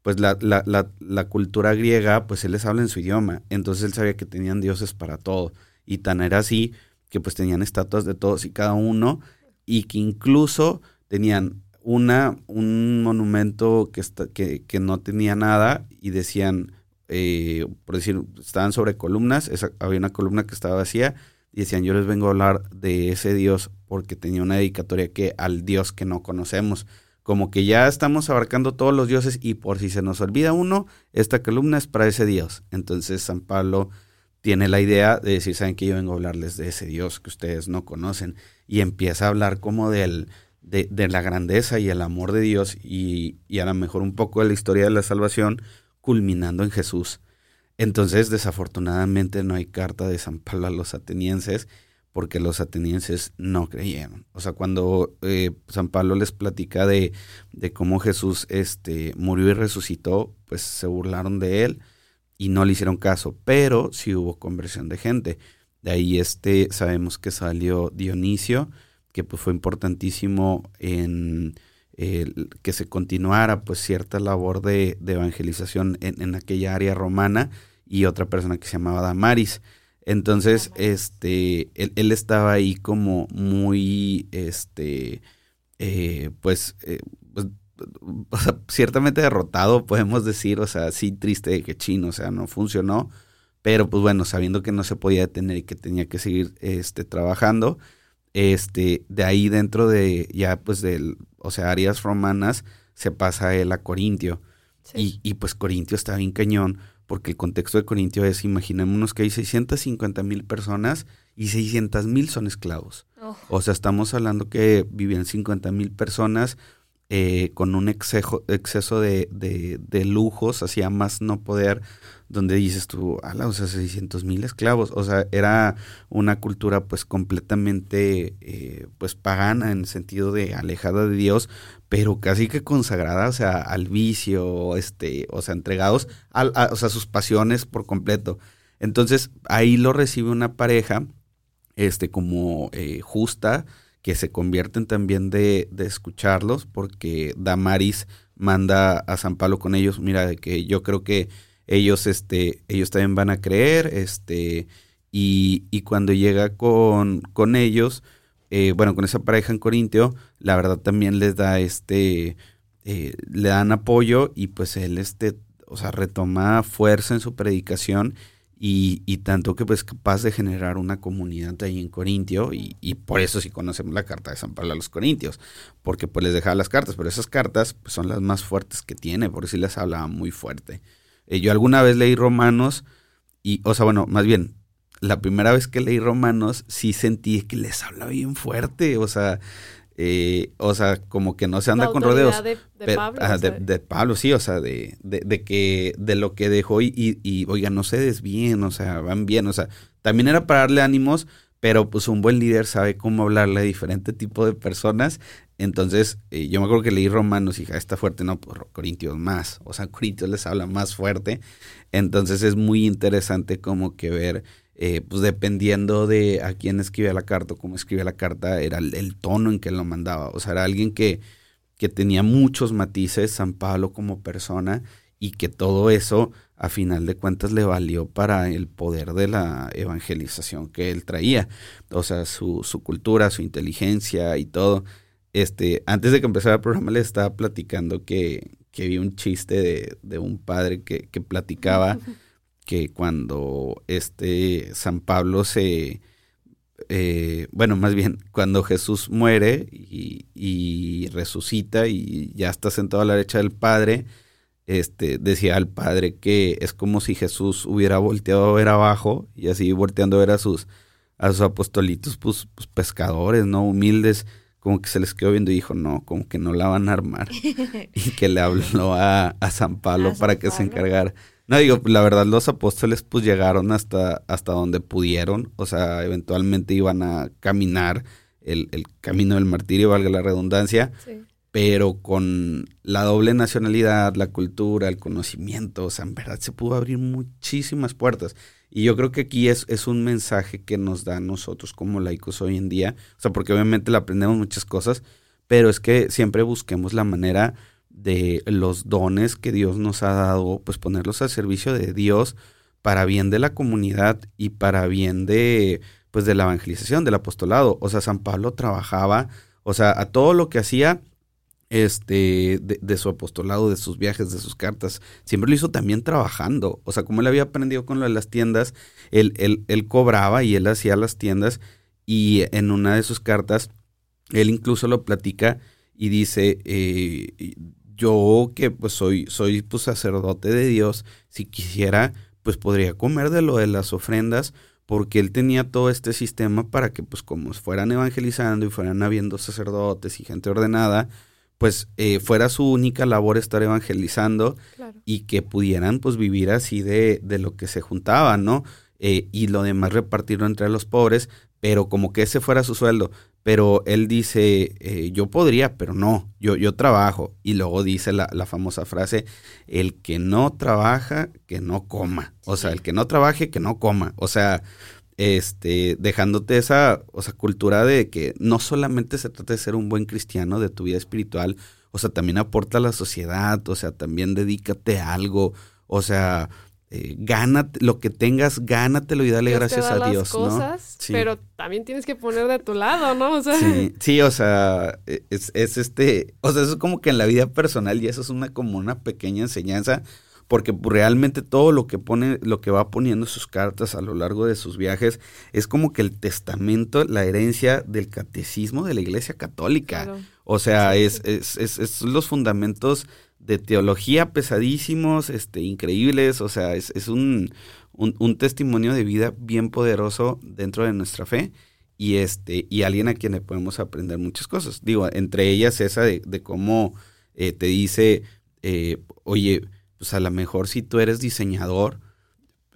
pues la, la, la, la, cultura griega, pues él les habla en su idioma, entonces él sabía que tenían dioses para todo, y tan era así que pues tenían estatuas de todos y cada uno, y que incluso tenían una, un monumento que no tenía nada, y decían, eh, por decir, estaban sobre columnas, había una columna que estaba vacía y decían, yo les vengo a hablar de ese Dios porque tenía una dedicatoria que al Dios que no conocemos. Como que ya estamos abarcando todos los dioses y por si se nos olvida uno, esta columna es para ese Dios. Entonces San Pablo tiene la idea de decir, saben que yo vengo a hablarles de ese Dios que ustedes no conocen y empieza a hablar como del, de, la grandeza y el amor de Dios y, y a lo mejor un poco de la historia de la salvación culminando en Jesús. Entonces, desafortunadamente, no hay carta de San Pablo a los atenienses porque los atenienses no creyeron. O sea, cuando eh, San Pablo les platica de, de, cómo Jesús este, murió y resucitó, pues se burlaron de él y no le hicieron caso, pero sí hubo conversión de gente. De ahí este, sabemos que salió Dionisio, que pues fue importantísimo en que se continuara pues cierta labor de, evangelización en, aquella área romana y otra persona que se llamaba Damaris. Entonces, este, él, estaba ahí como muy, este, eh, pues, eh, pues ciertamente derrotado, podemos decir, o sea, sí triste de que chino, o sea, no funcionó, pero pues bueno, sabiendo que no se podía detener y que tenía que seguir, este, trabajando, este, de ahí dentro de, ya pues del, o sea, áreas romanas, se pasa él a Corintio. Y, y, pues Corintio está bien cañón, porque el contexto de Corintio es, imaginémonos que hay 650 mil personas y 600 mil son esclavos. Oh. O sea, estamos hablando que vivían 50 mil personas eh, con un exceso, exceso de, de, lujos, hacía más no poder, donde dices tú, ala, o sea, 600 mil esclavos, o sea, era una cultura pues completamente eh, pues pagana en el sentido de alejada de Dios, pero casi que consagrada, o sea, al vicio, este, o sea, entregados a, o sea, sus pasiones por completo. Entonces, ahí lo recibe una pareja, este, como eh, justa, que se convierten también de, de, escucharlos, porque Damaris manda a San Pablo con ellos, mira, que yo creo que ellos, este, ellos también van a creer, este, y, y cuando llega con, con ellos, eh, bueno, con esa pareja en Corintio, la verdad también les da este, eh, le dan apoyo y pues él, este, o sea, retoma fuerza en su predicación y, y tanto que pues capaz de generar una comunidad ahí en Corintio y, y, por eso sí conocemos la carta de San Pablo a los Corintios, porque pues les dejaba las cartas, pero esas cartas pues, son las más fuertes que tiene, por eso les hablaba muy fuerte. Eh, yo alguna vez leí Romanos y, o sea, bueno, más bien, la primera vez que leí Romanos sí sentí que les habla bien fuerte, o sea, eh, o sea, como que no se anda con rodeos. De, de Pablo, de, Pablo, sí, o sea, de, de, que de lo que dejó y, y, no se desvíen, o sea, van bien, o sea, también era para darle ánimos, pero pues un buen líder sabe cómo hablarle a diferente tipo de personas. Entonces, eh, yo me acuerdo que leí Romanos y dije, ah, está fuerte, no, pues Corintios más, o sea, Corintios les habla más fuerte. Entonces es muy interesante como que ver eh, pues dependiendo de a quién escribía la carta o cómo escribía la carta, era el, tono en que lo mandaba. O sea, era alguien que, que tenía muchos matices, San Pablo como persona, y que todo eso, a final de cuentas, le valió para el poder de la evangelización que él traía. O sea, su, su cultura, su inteligencia y todo. Este, antes de que empezara el programa, le estaba platicando que, que vi un chiste de, de un padre que, que platicaba. que cuando este San Pablo se, eh, bueno, más bien, cuando Jesús muere y, resucita y ya está sentado a la derecha del Padre, este, decía al Padre que es como si Jesús hubiera volteado a ver abajo y así volteando a ver a sus, a sus apostolitos, pues, pues pescadores, ¿no? Humildes, como que se les quedó viendo y dijo, no, como que no la van a armar. y que le habló a, San Pablo para que se encargara. No, digo, la verdad, los apóstoles pues llegaron hasta, hasta donde pudieron, o sea, eventualmente iban a caminar el, el camino del martirio, valga la redundancia, pero con la doble nacionalidad, la cultura, el conocimiento, o sea, en verdad se pudo abrir muchísimas puertas. Y yo creo que aquí es, es un mensaje que nos da a nosotros como laicos hoy en día, o sea, porque obviamente le aprendemos muchas cosas, pero es que siempre busquemos la manera de los dones que Dios nos ha dado, pues ponerlos al servicio de Dios para bien de la comunidad y para bien de pues de la evangelización, del apostolado. O sea, San Pablo trabajaba, o sea, a todo lo que hacía este de, su apostolado, de sus viajes, de sus cartas, siempre lo hizo también trabajando. O sea, como él había aprendido con lo de las tiendas, él, él, él cobraba y él hacía las tiendas y en una de sus cartas, él incluso lo platica y dice, eh, yo que pues soy, soy pues sacerdote de Dios, si quisiera, pues podría comer de lo de las ofrendas, porque él tenía todo este sistema para que pues como fueran evangelizando y fueran habiendo sacerdotes y gente ordenada, pues eh, fuera su única labor estar evangelizando y que pudieran pues vivir así de, de lo que se juntaban, ¿no? Eh, y lo demás repartirlo entre los pobres, pero como que ese fuera su sueldo pero él dice, eh, yo podría, pero no, yo, yo trabajo. Y luego dice la, la, famosa frase, el que no trabaja, que no coma. O sea, el que no trabaje, que no coma. O sea, este, dejándote esa o sea, cultura de que no solamente se trata de ser un buen cristiano de tu vida espiritual, o sea, también aporta a la sociedad, o sea, también dedícate a algo, o sea, eh, gánate, lo que tengas, gánatelo y dale gracias a Dios, cosas, Pero también tienes que poner de tu lado, ¿no? O sea, sí, sí, o sea, es, es, este, o sea, eso es como que en la vida personal y eso es una como una pequeña enseñanza, porque realmente todo lo que pone, lo que va poniendo sus cartas a lo largo de sus viajes es como que el testamento, la herencia del catecismo de la Iglesia Católica. O sea, es, es, es, es los fundamentos de teología pesadísimos, este, increíbles, o sea, es, un, un, testimonio de vida bien poderoso dentro de nuestra fe y este y alguien a quien le podemos aprender muchas cosas. Digo, entre ellas esa de, de cómo eh, te dice, eh, oye, pues a lo mejor si tú eres diseñador,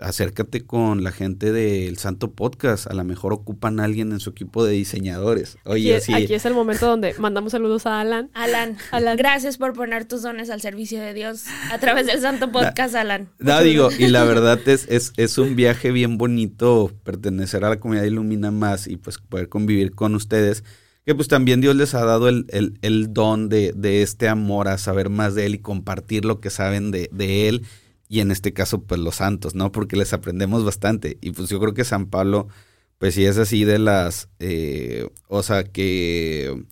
acércate con la gente del Santo Podcast. A lo mejor ocupan a alguien en su equipo de diseñadores. Oye, aquí, aquí es el momento donde mandamos saludos a Alan. Alan, Alan, gracias por poner tus dones al servicio de Dios a través del Santo Podcast, Alan. No, digo, y la verdad es, es, es un viaje bien bonito pertenecer a la comunidad Ilumina Más y pues poder convivir con ustedes que pues también Dios les ha dado el, el, don de, de, este amor a saber más de Él y compartir lo que saben de, de, Él y en este caso pues los santos, ¿no? Porque les aprendemos bastante y pues yo creo que San Pablo pues sí es así de las, eh, o sea que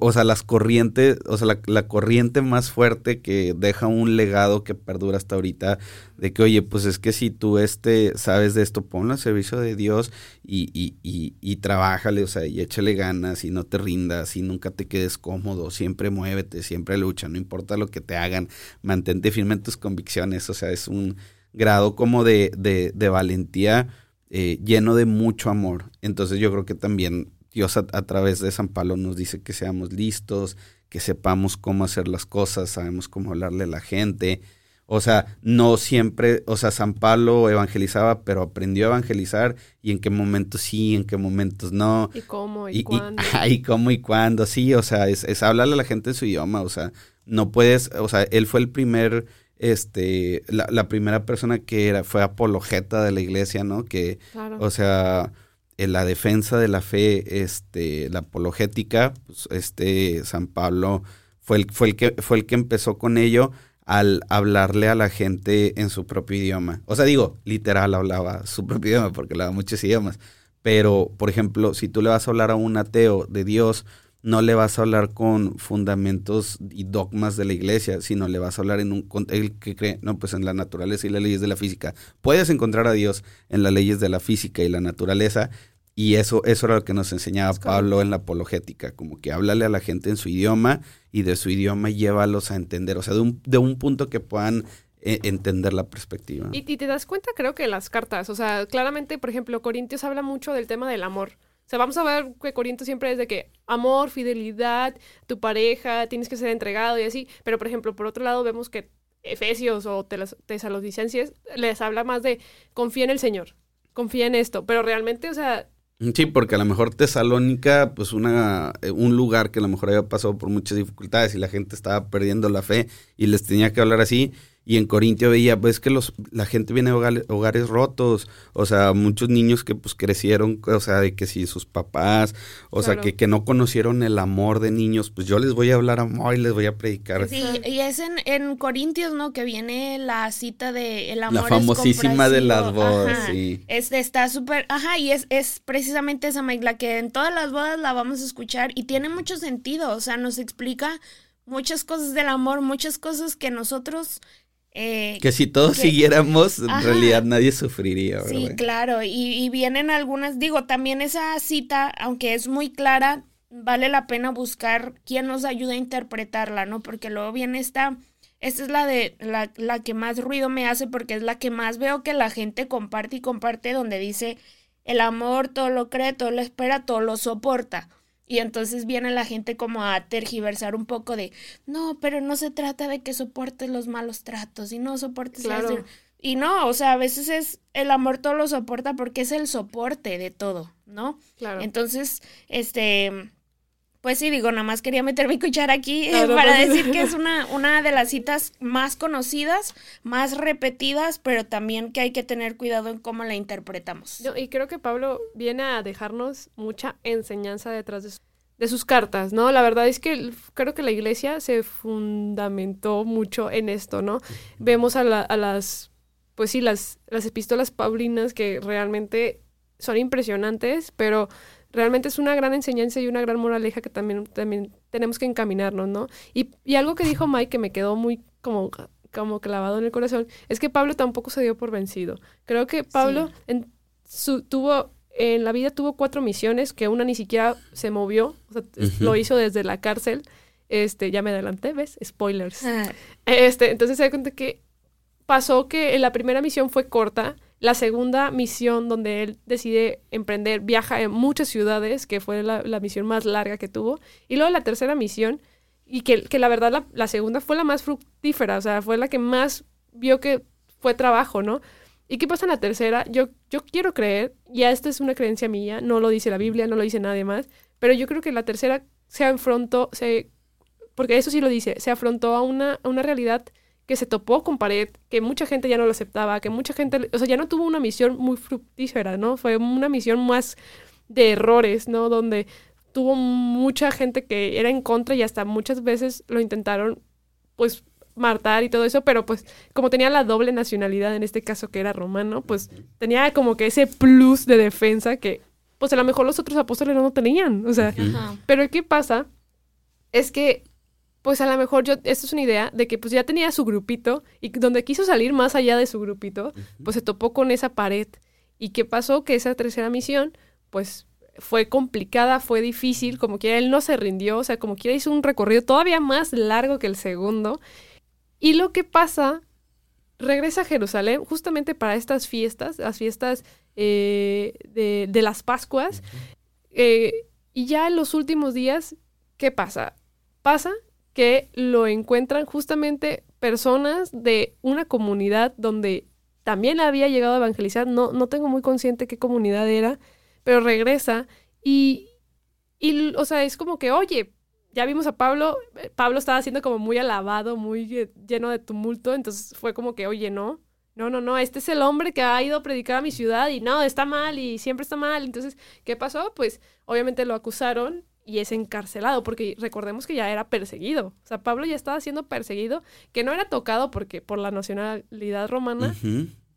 o sea, las corrientes, o sea, la, corriente más fuerte que deja un legado que perdura hasta ahorita, de que, oye, pues es que si tú este, sabes de esto, ponlo al servicio de Dios y, y, y, y trabájale, o sea, y échale ganas y no te rindas y nunca te quedes cómodo, siempre muévete, siempre lucha, no importa lo que te hagan, mantente firme en tus convicciones, o sea, es un grado como de, de, de valentía eh, lleno de mucho amor. Entonces yo creo que también Dios a, través de San Pablo nos dice que seamos listos, que sepamos cómo hacer las cosas, sabemos cómo hablarle a la gente. O sea, no siempre, o sea, San Pablo evangelizaba, pero aprendió a evangelizar y en qué momentos sí, en qué momentos no. Y cómo y, cuándo. Y, cómo y cuándo, sí, o sea, es, es hablarle a la gente en su idioma, o sea, no puedes, o sea, él fue el primer, este, la, la primera persona que era, fue apologeta de la iglesia, ¿no? Que, o sea, en la defensa de la fe, este, la apologética, pues, este San Pablo fue el, fue el que fue el que empezó con ello al hablarle a la gente en su propio idioma. O sea, digo, literal hablaba su propio idioma porque hablaba muchos idiomas. Pero, por ejemplo, si tú le vas a hablar a un ateo de Dios, no le vas a hablar con fundamentos y dogmas de la iglesia, sino le vas a hablar en un el que cree, no, pues en la naturaleza y las leyes de la física. Puedes encontrar a Dios en las leyes de la física y la naturaleza, y eso, eso era lo que nos enseñaba Pablo en la apologética, como que háblale a la gente en su idioma y de su idioma llévalos a entender, o sea, de un, de un punto que puedan eh, entender la perspectiva. Y, y, te das cuenta, creo que las cartas, o sea, claramente, por ejemplo, Corintios habla mucho del tema del amor. O sea, vamos a ver que Corintios siempre es de que amor, fidelidad, tu pareja, tienes que ser entregado y así. Pero, por ejemplo, por otro lado, vemos que Efesios o Tesalonicenses les habla más de confía en el Señor, confía en esto. Pero realmente, o sea, Sí, porque a lo mejor Tesalónica, pues una, eh, un lugar que a lo mejor había pasado por muchas dificultades y la gente estaba perdiendo la fe y les tenía que hablar así. Y en Corintio veía, pues que los, la gente viene de hogares, rotos, o sea, muchos niños que pues crecieron, o sea, de que si sus papás, o sea, que, que no conocieron el amor de niños, pues yo les voy a hablar amor y les voy a predicar. Sí, y es en, en Corintios, ¿no? Que viene la cita de el amor La famosísima de las bodas, sí. Es, está súper, ajá, y es, es precisamente esa, Mike, la que en todas las bodas la vamos a escuchar y tiene mucho sentido, o sea, nos explica muchas cosas del amor, muchas cosas que nosotros eh, que si todos siguiéramos, en realidad nadie sufriría. Sí, claro. Y, vienen algunas, digo, también esa cita, aunque es muy clara, vale la pena buscar quién nos ayude a interpretarla, ¿no? Porque luego viene esta, esta es la de la, la que más ruido me hace porque es la que más veo que la gente comparte y comparte donde dice el amor todo lo cree, todo lo espera, todo lo soporta. Y entonces viene la gente como a tergiversar un poco de, no, pero no se trata de que soportes los malos tratos y no soportes claro. Y no, o sea, a veces es el amor todo lo soporta porque es el soporte de todo, ¿no? Claro. Entonces, este, pues sí, digo, nada más quería meter mi cuchara aquí eh, para decir que es una, una de las citas más conocidas, más repetidas, pero también que hay que tener cuidado en cómo la interpretamos. y creo que Pablo viene a dejarnos mucha enseñanza detrás de, de sus cartas, ¿no? La verdad es que creo que la iglesia se fundamentó mucho en esto, ¿no? Vemos a, a las, pues sí, las, las epístolas paulinas que realmente son impresionantes, pero realmente es una gran enseñanza y una gran moraleja que también, también tenemos que encaminarnos, ¿no? Y, y algo que dijo Mike que me quedó muy como, como clavado en el corazón es que Pablo tampoco se dio por vencido. Creo que Pablo en su, tuvo en la vida tuvo cuatro misiones que una ni siquiera se movió, o sea, lo hizo desde la cárcel. Este, ya me adelanté, ¿ves? Spoilers. Ah. Este, entonces se da cuenta que pasó que en la primera misión fue corta La segunda misión donde él decide emprender, viaja en muchas ciudades, que fue la, misión más larga que tuvo. Y luego la tercera misión, y que, que la verdad la, segunda fue la más fructífera, o sea, fue la que más vio que fue trabajo, ¿no? ¿Y qué pasa en la tercera? Yo, yo quiero creer, ya esta es una creencia mía, no lo dice la Biblia, no lo dice nadie más, pero yo creo que la tercera se afrontó, se, porque eso sí lo dice, se afrontó a una, a una realidad que se topó con pared, que mucha gente ya no lo aceptaba, que mucha gente, o sea, ya no tuvo una misión muy fructífera, ¿no? Fue una misión más de errores, ¿no? Donde tuvo mucha gente que era en contra y hasta muchas veces lo intentaron, pues, matar y todo eso, pero pues como tenía la doble nacionalidad, en este caso que era romano, pues tenía como que ese plus de defensa que, pues a lo mejor los otros apóstoles no tenían, o sea, pero ¿qué pasa? Es que pues a lo mejor yo, esto es una idea de que pues ya tenía su grupito y donde quiso salir más allá de su grupito, pues se topó con esa pared. ¿Y qué pasó? Que esa tercera misión, pues fue complicada, fue difícil, como quiera, él no se rindió, o sea, como quiera hizo un recorrido todavía más largo que el segundo. Y lo que pasa, regresa a Jerusalén justamente para estas fiestas, las fiestas eh, de, las Pascuas. Eh, y ya en los últimos días, ¿qué pasa? Pasa que lo encuentran justamente personas de una comunidad donde también había llegado a evangelizar, no, no tengo muy consciente qué comunidad era, pero regresa y, y, o sea, es como que, oye, ya vimos a Pablo, Pablo estaba siendo como muy alabado, muy lleno de tumulto, entonces fue como que, oye, no, no, no, no, este es el hombre que ha ido a predicar a mi ciudad y no, está mal y siempre está mal, entonces, ¿qué pasó? Pues obviamente lo acusaron y es encarcelado, porque recordemos que ya era perseguido. O sea, Pablo ya estaba siendo perseguido, que no era tocado porque por la nacionalidad romana,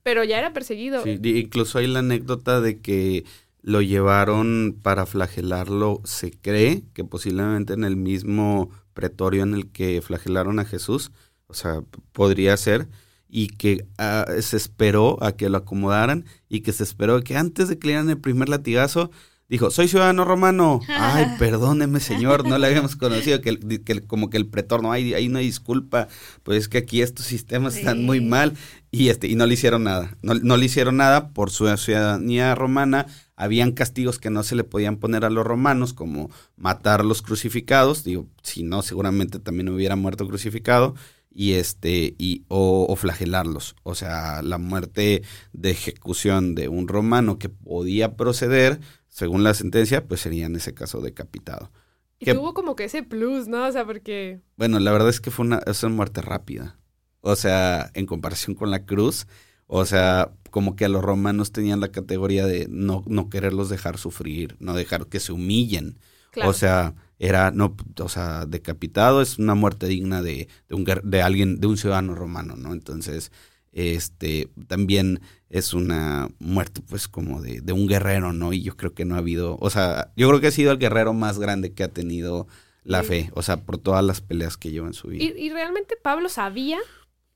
pero ya era perseguido. Sí, incluso hay la anécdota de que lo llevaron para flagelarlo, se cree que posiblemente en el mismo pretorio en el que flagelaron a Jesús, o sea, podría ser, y que ah, se esperó a que lo acomodaran y que se esperó que antes de que le dieran el primer latigazo, dijo, soy ciudadano romano. Ay, perdóneme, señor, no le habíamos conocido, que, como que el pretor, no hay, hay una disculpa, pues es que aquí estos sistemas están muy mal. Y, este, y no le hicieron nada. No, no le hicieron nada por su ciudadanía romana. Habían castigos que no se le podían poner a los romanos, como matar a los crucificados. Digo, si no, seguramente también hubiera muerto crucificado y este y o, o, flagelarlos o sea la muerte de ejecución de un romano que podía proceder según la sentencia, pues sería en ese caso decapitado. Y tuvo como que ese plus, ¿no? O sea, porque... Bueno, la verdad es que fue una, es una muerte rápida. O sea, en comparación con la cruz, o sea, como que a los romanos tenían la categoría de no, no quererlos dejar sufrir, no dejar que se humillen. O sea, era, no, o sea, decapitado es una muerte digna de, de, un, de alguien, de un ciudadano romano, ¿no? Entonces, este, también es una muerte pues como de, de, un guerrero, ¿no? Y yo creo que no ha habido, o sea, yo creo que ha sido el guerrero más grande que ha tenido la fe, o sea, por todas las peleas que lleva en su vida. Y, realmente Pablo sabía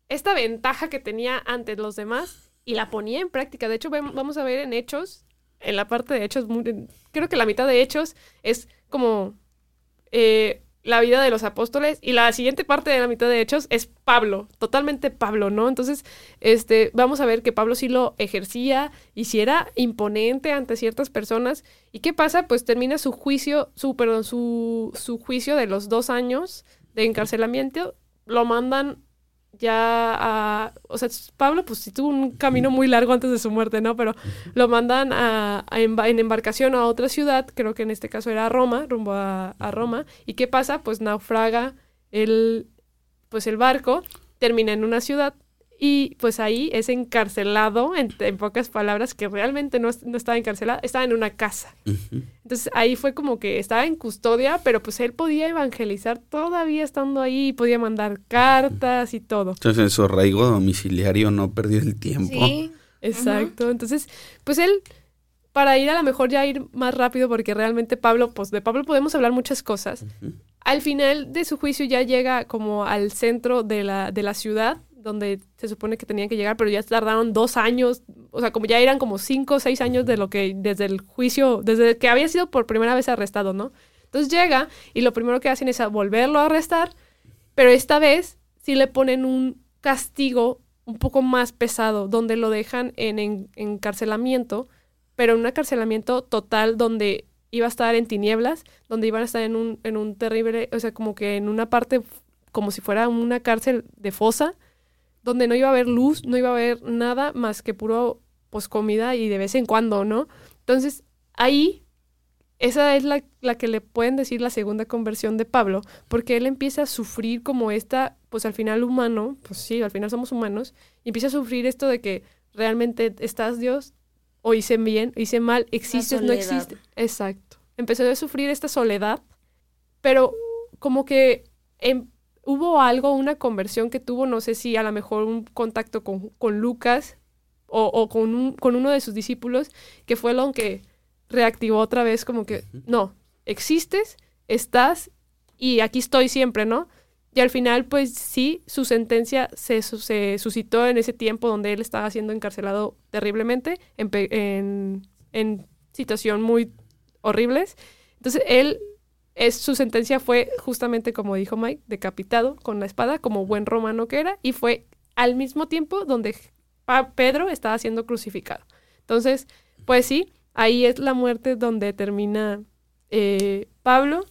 esta ventaja que tenía ante los demás y la ponía en práctica. De hecho, vamos a ver en Hechos, en la parte de Hechos, creo que la mitad de Hechos es como... Eh, la vida de los apóstoles y la siguiente parte de la mitad de Hechos es Pablo, totalmente Pablo, ¿no? Entonces, este, vamos a ver que Pablo sí lo ejercía y si era imponente ante ciertas personas. ¿Y qué pasa? Pues termina su juicio, su, perdón, su, su juicio de los dos años de encarcelamiento, lo mandan ya a, o sea, Pablo pues sí tuvo un camino muy largo antes de su muerte, ¿no? Pero lo mandan a, en embarcación a otra ciudad, creo que en este caso era Roma, rumbo a, a, Roma. ¿Y qué pasa? Pues naufraga el, pues el barco, termina en una ciudad y pues ahí es encarcelado, en, pocas palabras, que realmente no, estaba encarcelado, estaba en una casa. Entonces ahí fue como que estaba en custodia, pero pues él podía evangelizar todavía estando ahí, podía mandar cartas y todo. Entonces en su arraigo domiciliario no perdió el tiempo. Sí. Exacto. Entonces, pues él, para ir a lo mejor ya ir más rápido, porque realmente Pablo, pues de Pablo podemos hablar muchas cosas. Al final de su juicio ya llega como al centro de la, de la ciudad donde se supone que tenían que llegar, pero ya tardaron dos años, o sea, como ya eran como cinco o seis años de lo que, desde el juicio, desde que había sido por primera vez arrestado, ¿no? Entonces llega y lo primero que hacen es volverlo a arrestar, pero esta vez sí le ponen un castigo un poco más pesado, donde lo dejan en, encarcelamiento, pero en un encarcelamiento total donde iba a estar en tinieblas, donde iban a estar en un, en un terrible, o sea, como que en una parte como si fuera una cárcel de fosa, donde no iba a haber luz, no iba a haber nada más que puro pues comida y de vez en cuando, ¿no? Entonces, ahí esa es la, la, que le pueden decir la segunda conversión de Pablo, porque él empieza a sufrir como esta, pues al final humano, pues sí, al final somos humanos, y empieza a sufrir esto de que realmente estás Dios, o hice bien, o hice mal, existes, no existe. Exacto. Empezó a sufrir esta soledad, pero como que em, hubo algo, una conversión que tuvo, no sé si a lo mejor un contacto con, con Lucas o, o con, un, con uno de sus discípulos, que fue lo que reactivó otra vez como que, no, existes, estás y aquí estoy siempre, ¿no? Y al final, pues sí, su sentencia se, se suscitó en ese tiempo donde él estaba siendo encarcelado terriblemente, en, en, en situación muy horribles. Entonces, él, es, su sentencia fue justamente como dijo Mike, decapitado con la espada, como buen romano que era, y fue al mismo tiempo donde Pedro estaba siendo crucificado. Entonces, pues sí, ahí es la muerte donde termina eh, Pablo.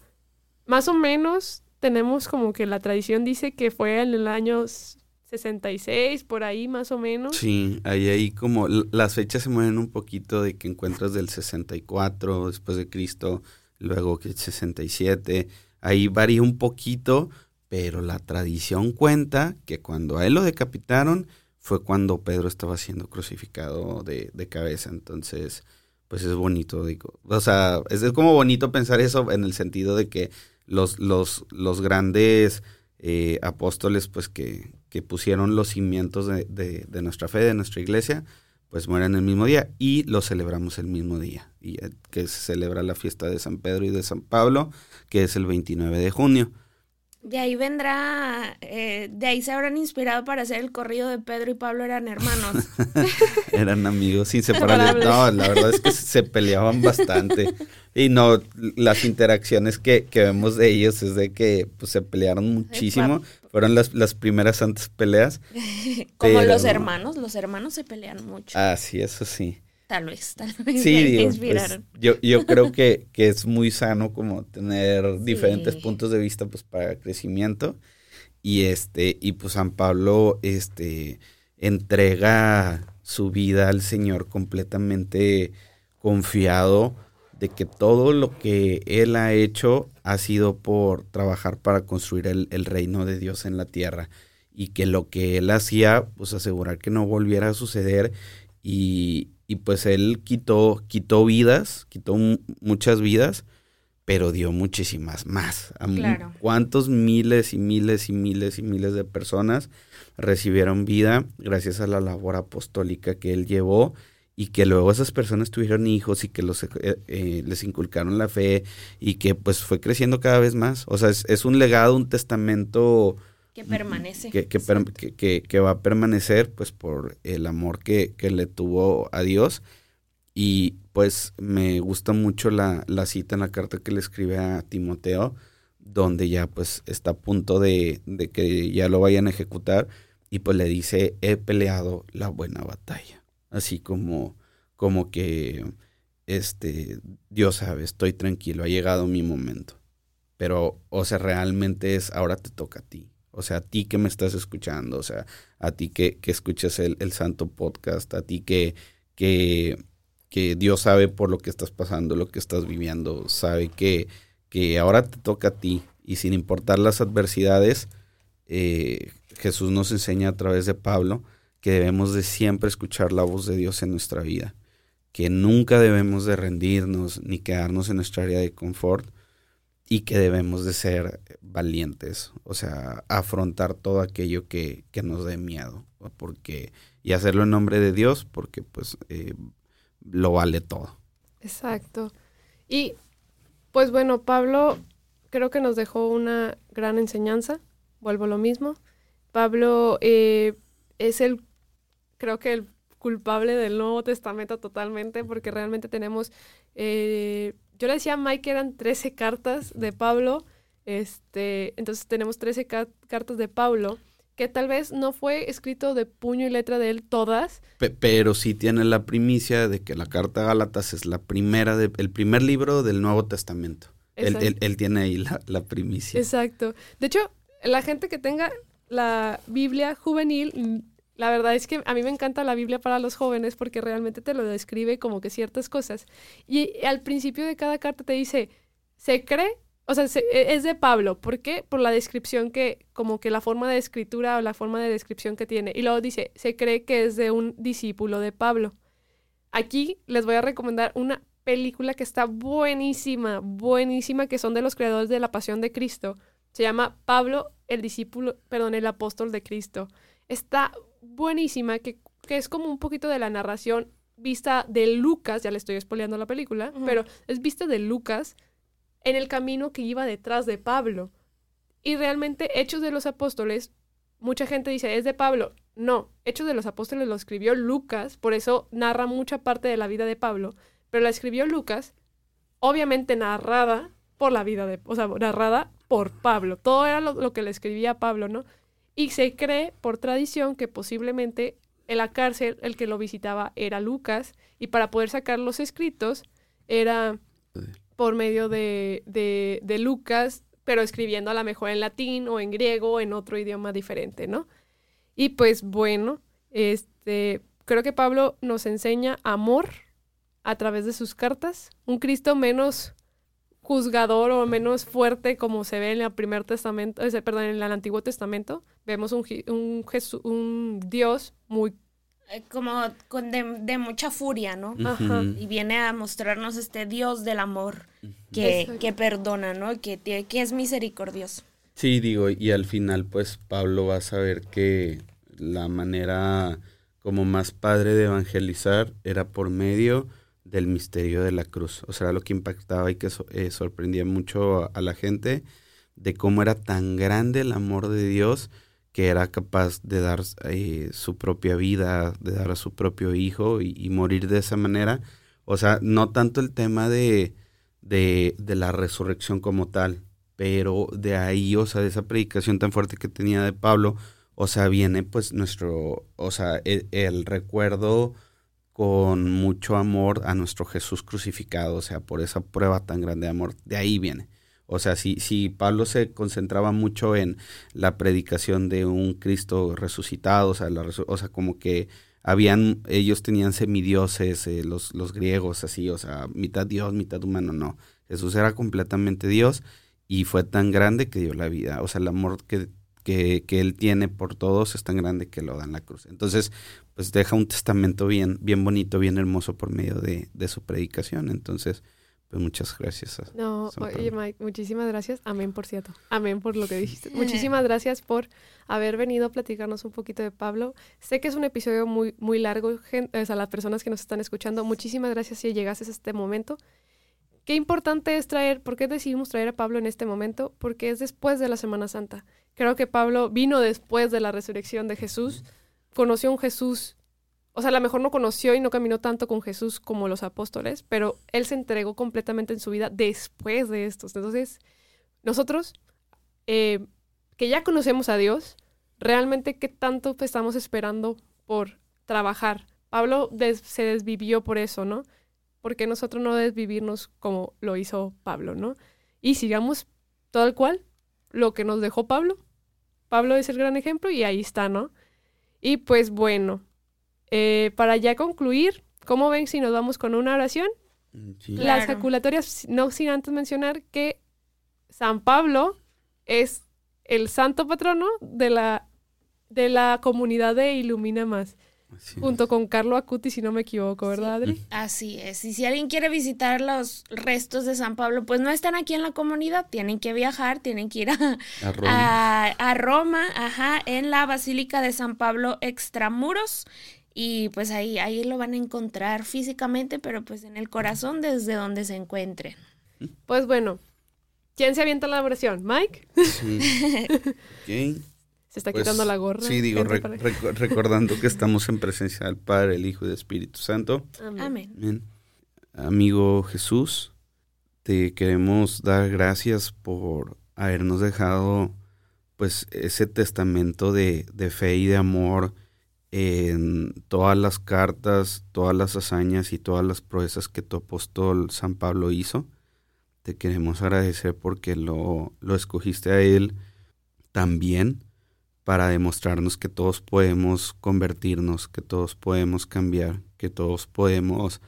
Más o menos tenemos como que la tradición dice que fue en el año 66, por ahí más o menos. Sí, ahí, ahí como las fechas se mueven un poquito de que encuentras del 64 después de Cristo, luego que el 67, ahí varía un poquito, pero la tradición cuenta que cuando a él lo decapitaron fue cuando Pedro estaba siendo crucificado de, de cabeza, entonces pues es bonito, digo. O sea, es, como bonito pensar eso en el sentido de que los, los, los grandes eh, apóstoles, pues que, que, pusieron los cimientos de, de, nuestra fe, de nuestra iglesia, pues mueren el mismo día y lo celebramos el mismo día, y eh, que se celebra la fiesta de San Pedro y de San Pablo, que es el 29 de junio. De ahí vendrá, eh, de ahí se habrán inspirado para hacer el corrido de Pedro y Pablo eran hermanos. eran amigos inseparables. No, la verdad es que se peleaban bastante. Y no, las interacciones que, que vemos de ellos es de que pues, se pelearon muchísimo. Fueron las, las primeras antes peleas. Como los hermanos, los hermanos se pelean mucho. Ah, sí, eso sí. Tal vez, tal vez. Sí, digo, pues, yo, yo creo que, que, es muy sano como tener diferentes puntos de vista pues para crecimiento. Y este, y pues San Pablo este entrega su vida al Señor completamente confiado de que todo lo que él ha hecho ha sido por trabajar para construir el, el reino de Dios en la tierra y que lo que él hacía, pues asegurar que no volviera a suceder y, y pues él quitó, quitó vidas, quitó muchas vidas, pero dio muchísimas más. ¿Cuántos miles y miles y miles y miles de personas recibieron vida gracias a la labor apostólica que él llevó? y que luego esas personas tuvieron hijos y que los, eh, eh, les inculcaron la fe y que pues fue creciendo cada vez más. O sea, es, es un legado, un testamento que permanece. Que, que, que, va a permanecer pues por el amor que, le tuvo a Dios. Y pues me gusta mucho la, la, cita en la carta que le escribe a Timoteo, donde ya pues está a punto de, de que ya lo vayan a ejecutar. Y pues le dice, he peleado la buena batalla. Así como, como que, este, Dios sabe, estoy tranquilo, ha llegado mi momento. Pero, o sea, realmente es, ahora te toca a ti o sea, a ti que me estás escuchando, o sea, a ti que, que escuchas el, el, Santo Podcast, a ti que, que, que, Dios sabe por lo que estás pasando, lo que estás viviendo, sabe que, que ahora te toca a ti. Y sin importar las adversidades, eh, Jesús nos enseña a través de Pablo que debemos de siempre escuchar la voz de Dios en nuestra vida, que nunca debemos de rendirnos ni quedarnos en nuestra área de confort, y que debemos de ser valientes, o sea, afrontar todo aquello que, que nos dé miedo, porque y hacerlo en nombre de Dios, porque pues eh, lo vale todo. Exacto. Y pues bueno, Pablo creo que nos dejó una gran enseñanza, vuelvo a lo mismo. Pablo eh, es el, creo que el culpable del Nuevo Testamento totalmente, porque realmente tenemos eh, yo le decía a Mike que eran 13 cartas de Pablo. Este, entonces tenemos 13 cartas de Pablo, que tal vez no fue escrito de puño y letra de él todas. pero sí tiene la primicia de que la carta a Gálatas es la primera de, el primer libro del Nuevo Testamento. Él, él, tiene ahí la, la, primicia. Exacto. De hecho, la gente que tenga la Biblia juvenil, la verdad es que a mí me encanta la Biblia para los jóvenes porque realmente te lo describe como que ciertas cosas. Y al principio de cada carta te dice, se cree o sea, e, es de Pablo. ¿Por qué? Por la descripción que, como que la forma de escritura o la forma de descripción que tiene. Y luego dice, se cree que es de un discípulo de Pablo. Aquí les voy a recomendar una película que está buenísima, buenísima, que son de los creadores de La Pasión de Cristo. Se llama Pablo, el discípulo, perdón, el apóstol de Cristo. Está buenísima, que, que es como un poquito de la narración vista de Lucas, ya le estoy spoileando la película, pero es vista de Lucas en el camino que iba detrás de Pablo. Y realmente Hechos de los Apóstoles, mucha gente dice, es de Pablo. No, Hechos de los Apóstoles lo escribió Lucas, por eso narra mucha parte de la vida de Pablo, pero la escribió Lucas, obviamente narrada por la vida de, o sea, narrada por Pablo. Todo era lo, que le escribía Pablo, ¿no? Y se cree por tradición que posiblemente en la cárcel el que lo visitaba era Lucas y para poder sacar los escritos era por medio de, de, Lucas, pero escribiendo a lo mejor en latín o en griego o en otro idioma diferente, ¿no? Y pues bueno, este, creo que Pablo nos enseña amor a través de sus cartas, un Cristo menos juzgador o menos fuerte como se ve en el primer testamento, perdón, en el Antiguo Testamento, vemos un, un, un Dios muy eh, como con de, mucha furia, ¿no? Y viene a mostrarnos este Dios del amor que, que perdona, ¿no? Que, que es misericordioso. Sí, digo, y al final pues Pablo va a saber que la manera como más padre de evangelizar era por medio del misterio de la cruz. O sea, lo que impactaba y que eh, sorprendía mucho a la gente de cómo era tan grande el amor de Dios que era capaz de dar eh, su propia vida, de dar a su propio hijo y, morir de esa manera. O sea, no tanto el tema de, de, la resurrección como tal, pero de ahí, o sea, de esa predicación tan fuerte que tenía de Pablo, o sea, viene pues nuestro, o sea, el, el recuerdo con mucho amor a nuestro Jesús crucificado, o sea, por esa prueba tan grande de amor, de ahí viene. O sea, si, si Pablo se concentraba mucho en la predicación de un Cristo resucitado, o sea, o sea como que habían, ellos tenían semidioses, eh, los, los griegos, así, o sea, mitad Dios, mitad humano, no. Jesús era completamente Dios y fue tan grande que dio la vida. O sea, el amor que, que, que él tiene por todos es tan grande que lo da en la cruz. Entonces, pues deja un testamento bien, bien bonito, bien hermoso por medio de, de su predicación. Entonces, pues muchas gracias. no, oye Mike, muchísimas gracias. Amén, por cierto. Amén por lo que dijiste. Muchísimas gracias por haber venido a platicarnos un poquito de Pablo. Sé que es un episodio muy, muy largo, gente, a las personas que nos están escuchando. Muchísimas gracias si llegases a este momento. Qué importante es traer, ¿por qué decidimos traer a Pablo en este momento? Porque es después de la Semana Santa. Creo que Pablo vino después de la resurrección de Jesús, conoció a un Jesús o sea, a lo mejor no conoció y no caminó tanto con Jesús como los apóstoles, pero él se entregó completamente en su vida después de estos. Entonces, nosotros, eh, que ya conocemos a Dios, realmente qué tanto estamos esperando por trabajar. Pablo se desvivió por eso, ¿no? Porque nosotros no desvivirnos como lo hizo Pablo, ¿no? Y sigamos el cual lo que nos dejó Pablo. Pablo es el gran ejemplo y ahí está, ¿no? Y pues bueno, eh, para ya concluir, ¿cómo ven si nos vamos con una oración? Las jaculatorias, no sin antes mencionar que San Pablo es el santo patrono de la, de la comunidad de Ilumina Más. Junto con Carlo Acuti, si no me equivoco, ¿verdad, Adri? Así es. Y si alguien quiere visitar los restos de San Pablo, pues no están aquí en la comunidad, tienen que viajar, tienen que ir a, a, a Roma, ajá, en la Basílica de San Pablo Extramuros y pues ahí, ahí lo van a encontrar físicamente, pero pues en el corazón desde donde se encuentren. Pues bueno, ¿quién se avienta la oración? ¿Mike? Sí. Se está quitando pues, la gorra. Sí, digo, recordando que estamos en presencia del Padre, el Hijo y del Espíritu Santo. Amén. Amigo Jesús, te queremos dar gracias por habernos dejado pues ese testamento de, de fe y de amor en todas las cartas, todas las hazañas y todas las proezas que tu apóstol San Pablo hizo. Te queremos agradecer porque lo, lo escogiste a él también para demostrarnos que todos podemos convertirnos, que todos podemos cambiar, que todos podemos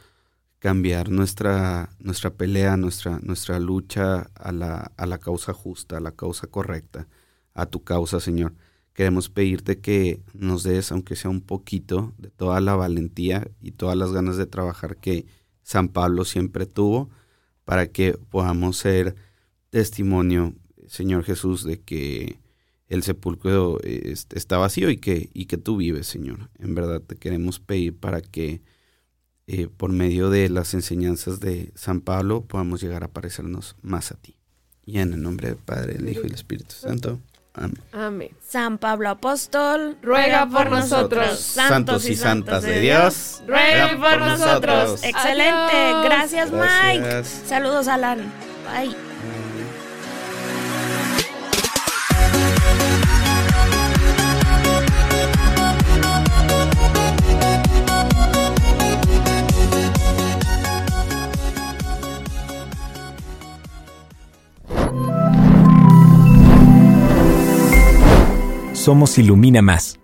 cambiar nuestra, nuestra pelea, nuestra, nuestra lucha a la, a la causa justa, a la causa correcta, a tu causa, Señor. Queremos pedirte que nos des, aunque sea un poquito, de toda la valentía y todas las ganas de trabajar que San Pablo siempre tuvo, para que podamos ser testimonio, Señor Jesús, de que el sepulcro está vacío y que, y que tú vives, Señor. En verdad te queremos pedir para que eh, por medio de las enseñanzas de San Pablo podamos llegar a parecernos más a ti. Y en el nombre del Padre, el Hijo y el Espíritu Santo. Amén. Amén. San Pablo Apóstol, ruega por nosotros. Santos y santas de Dios, ruega por nosotros. Excelente. Adiós. Gracias, Mike. Gracias. Saludos, Alan. Bye. Somos Ilumina Más.